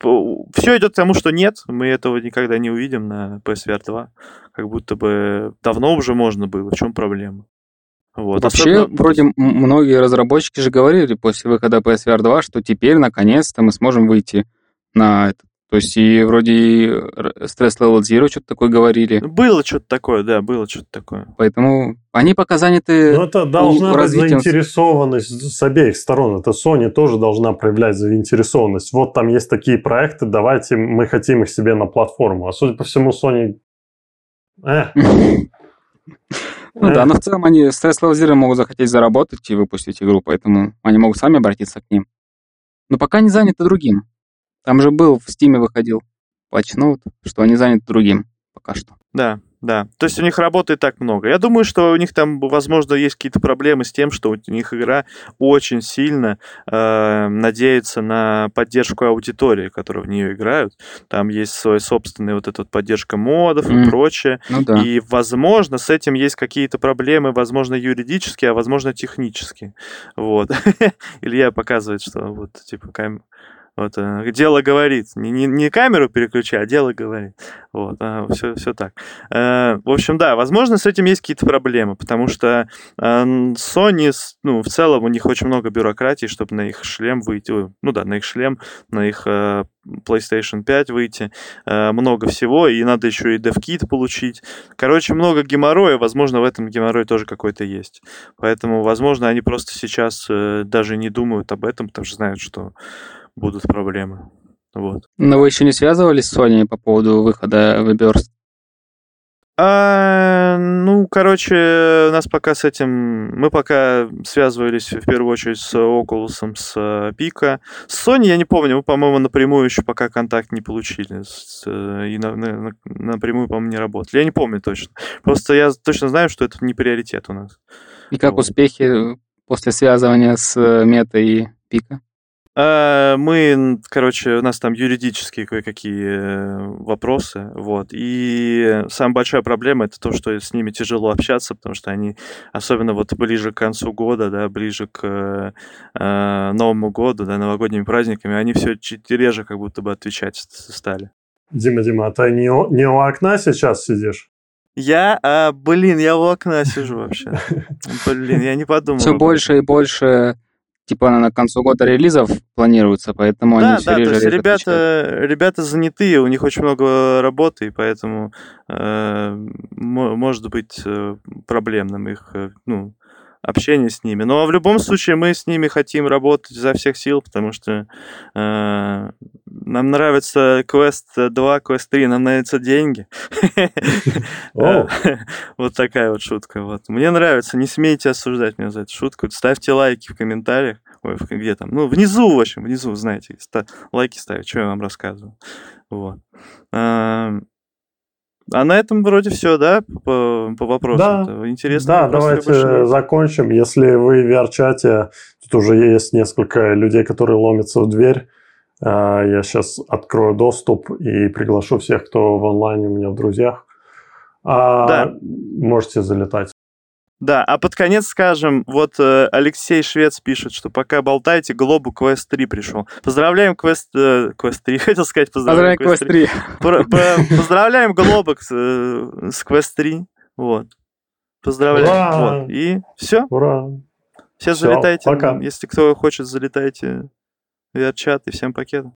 все идет к тому, что нет, мы этого никогда не увидим на PSVR 2. Как будто бы давно уже можно было. В чем проблема? Вот. Вообще, Особенно... вроде многие разработчики же говорили после выхода PSVR 2, что теперь наконец-то мы сможем выйти на этот то есть и вроде стресс Level Zero что-то такое говорили. Было что-то такое, да, было что-то такое. Поэтому они пока заняты Но это должна быть заинтересованность с обеих сторон. Это Sony тоже должна проявлять заинтересованность. Вот там есть такие проекты, давайте мы хотим их себе на платформу. А судя по всему, Sony... Э. Ну да, но в целом они с Tesla Zero могут захотеть заработать и выпустить игру, поэтому они могут сами обратиться к ним. Но пока не заняты другим. Там же был, в Стиме выходил патчноут, что они заняты другим пока что. Да, да. То есть у них работы так много. Я думаю, что у них там, возможно, есть какие-то проблемы с тем, что у них игра очень сильно э, надеется на поддержку аудитории, которая в нее играют. Там есть своя собственная вот эта вот поддержка модов mm. и прочее. Ну, да. И, возможно, с этим есть какие-то проблемы, возможно, юридические, а возможно, технические. Вот. Илья показывает, что вот, типа, вот, э, дело говорит. Не, не, не камеру переключай, а дело говорит. Вот, а, все, все так. Э, в общем, да, возможно, с этим есть какие-то проблемы, потому что э, Sony, ну, в целом, у них очень много бюрократии, чтобы на их шлем выйти. Ну да, на их шлем, на их PlayStation 5 выйти. Много всего, и надо еще и DevKit получить. Короче, много геморроя, возможно, в этом геморрой тоже какой-то есть. Поэтому, возможно, они просто сейчас даже не думают об этом, потому что знают, что будут проблемы. Вот. Но вы еще не связывались с Sony по поводу выхода в Burst? А, ну, короче, у нас пока с этим... Мы пока связывались в первую очередь с Oculus, с Пика. С Sony я не помню, мы, по-моему, напрямую еще пока контакт не получили. С, и на, на, напрямую, по-моему, не работали. Я не помню точно. Просто я точно знаю, что это не приоритет у нас. И как вот. успехи после связывания с Мета и Пика? А, мы, короче, у нас там юридические кое-какие э, вопросы, вот. И самая большая проблема это то, что с ними тяжело общаться, потому что они, особенно вот ближе к концу года, да, ближе к э, Новому году, да, новогодними праздниками, они все чуть реже как будто бы отвечать стали. Дима, Дима, а ты не у, не у окна сейчас сидишь? Я, а, блин, я у окна сижу вообще. Блин, я не подумал. Все больше и больше типа она на концу года релизов планируется, поэтому да, они все да, реже то есть ребята, ребята занятые, у них очень много работы, и поэтому э, может быть э, проблемным их э, ну, общение с ними. Но в любом случае мы с ними хотим работать изо всех сил, потому что э, нам нравится Quest 2, Quest 3, нам нравятся деньги. Вот такая вот шутка. Вот. Мне нравится, не смейте осуждать меня за эту шутку. Ставьте лайки в комментариях. Ой, где там? Ну, внизу, в общем, внизу, знаете. Лайки ставить, что я вам рассказываю. Вот. А на этом вроде все, да, по, по вопросу? Да, Интересно. Да, давайте закончим. Если вы в VR-чате, тут уже есть несколько людей, которые ломятся в дверь. А, я сейчас открою доступ и приглашу всех, кто в онлайне у меня в друзьях. А, да. Можете залетать. Да, а под конец скажем, вот э, Алексей Швец пишет, что пока болтаете, Глобу Quest 3 пришел. Поздравляем Quest, э, Quest 3, хотел сказать поздравляем, поздравляем Quest 3. Поздравляем Глобок с, э, с Quest 3, вот. Поздравляем. Ура! Вот. И все. Ура! Все, все залетайте. Пока. Если кто хочет, залетайте в чат и всем пакет.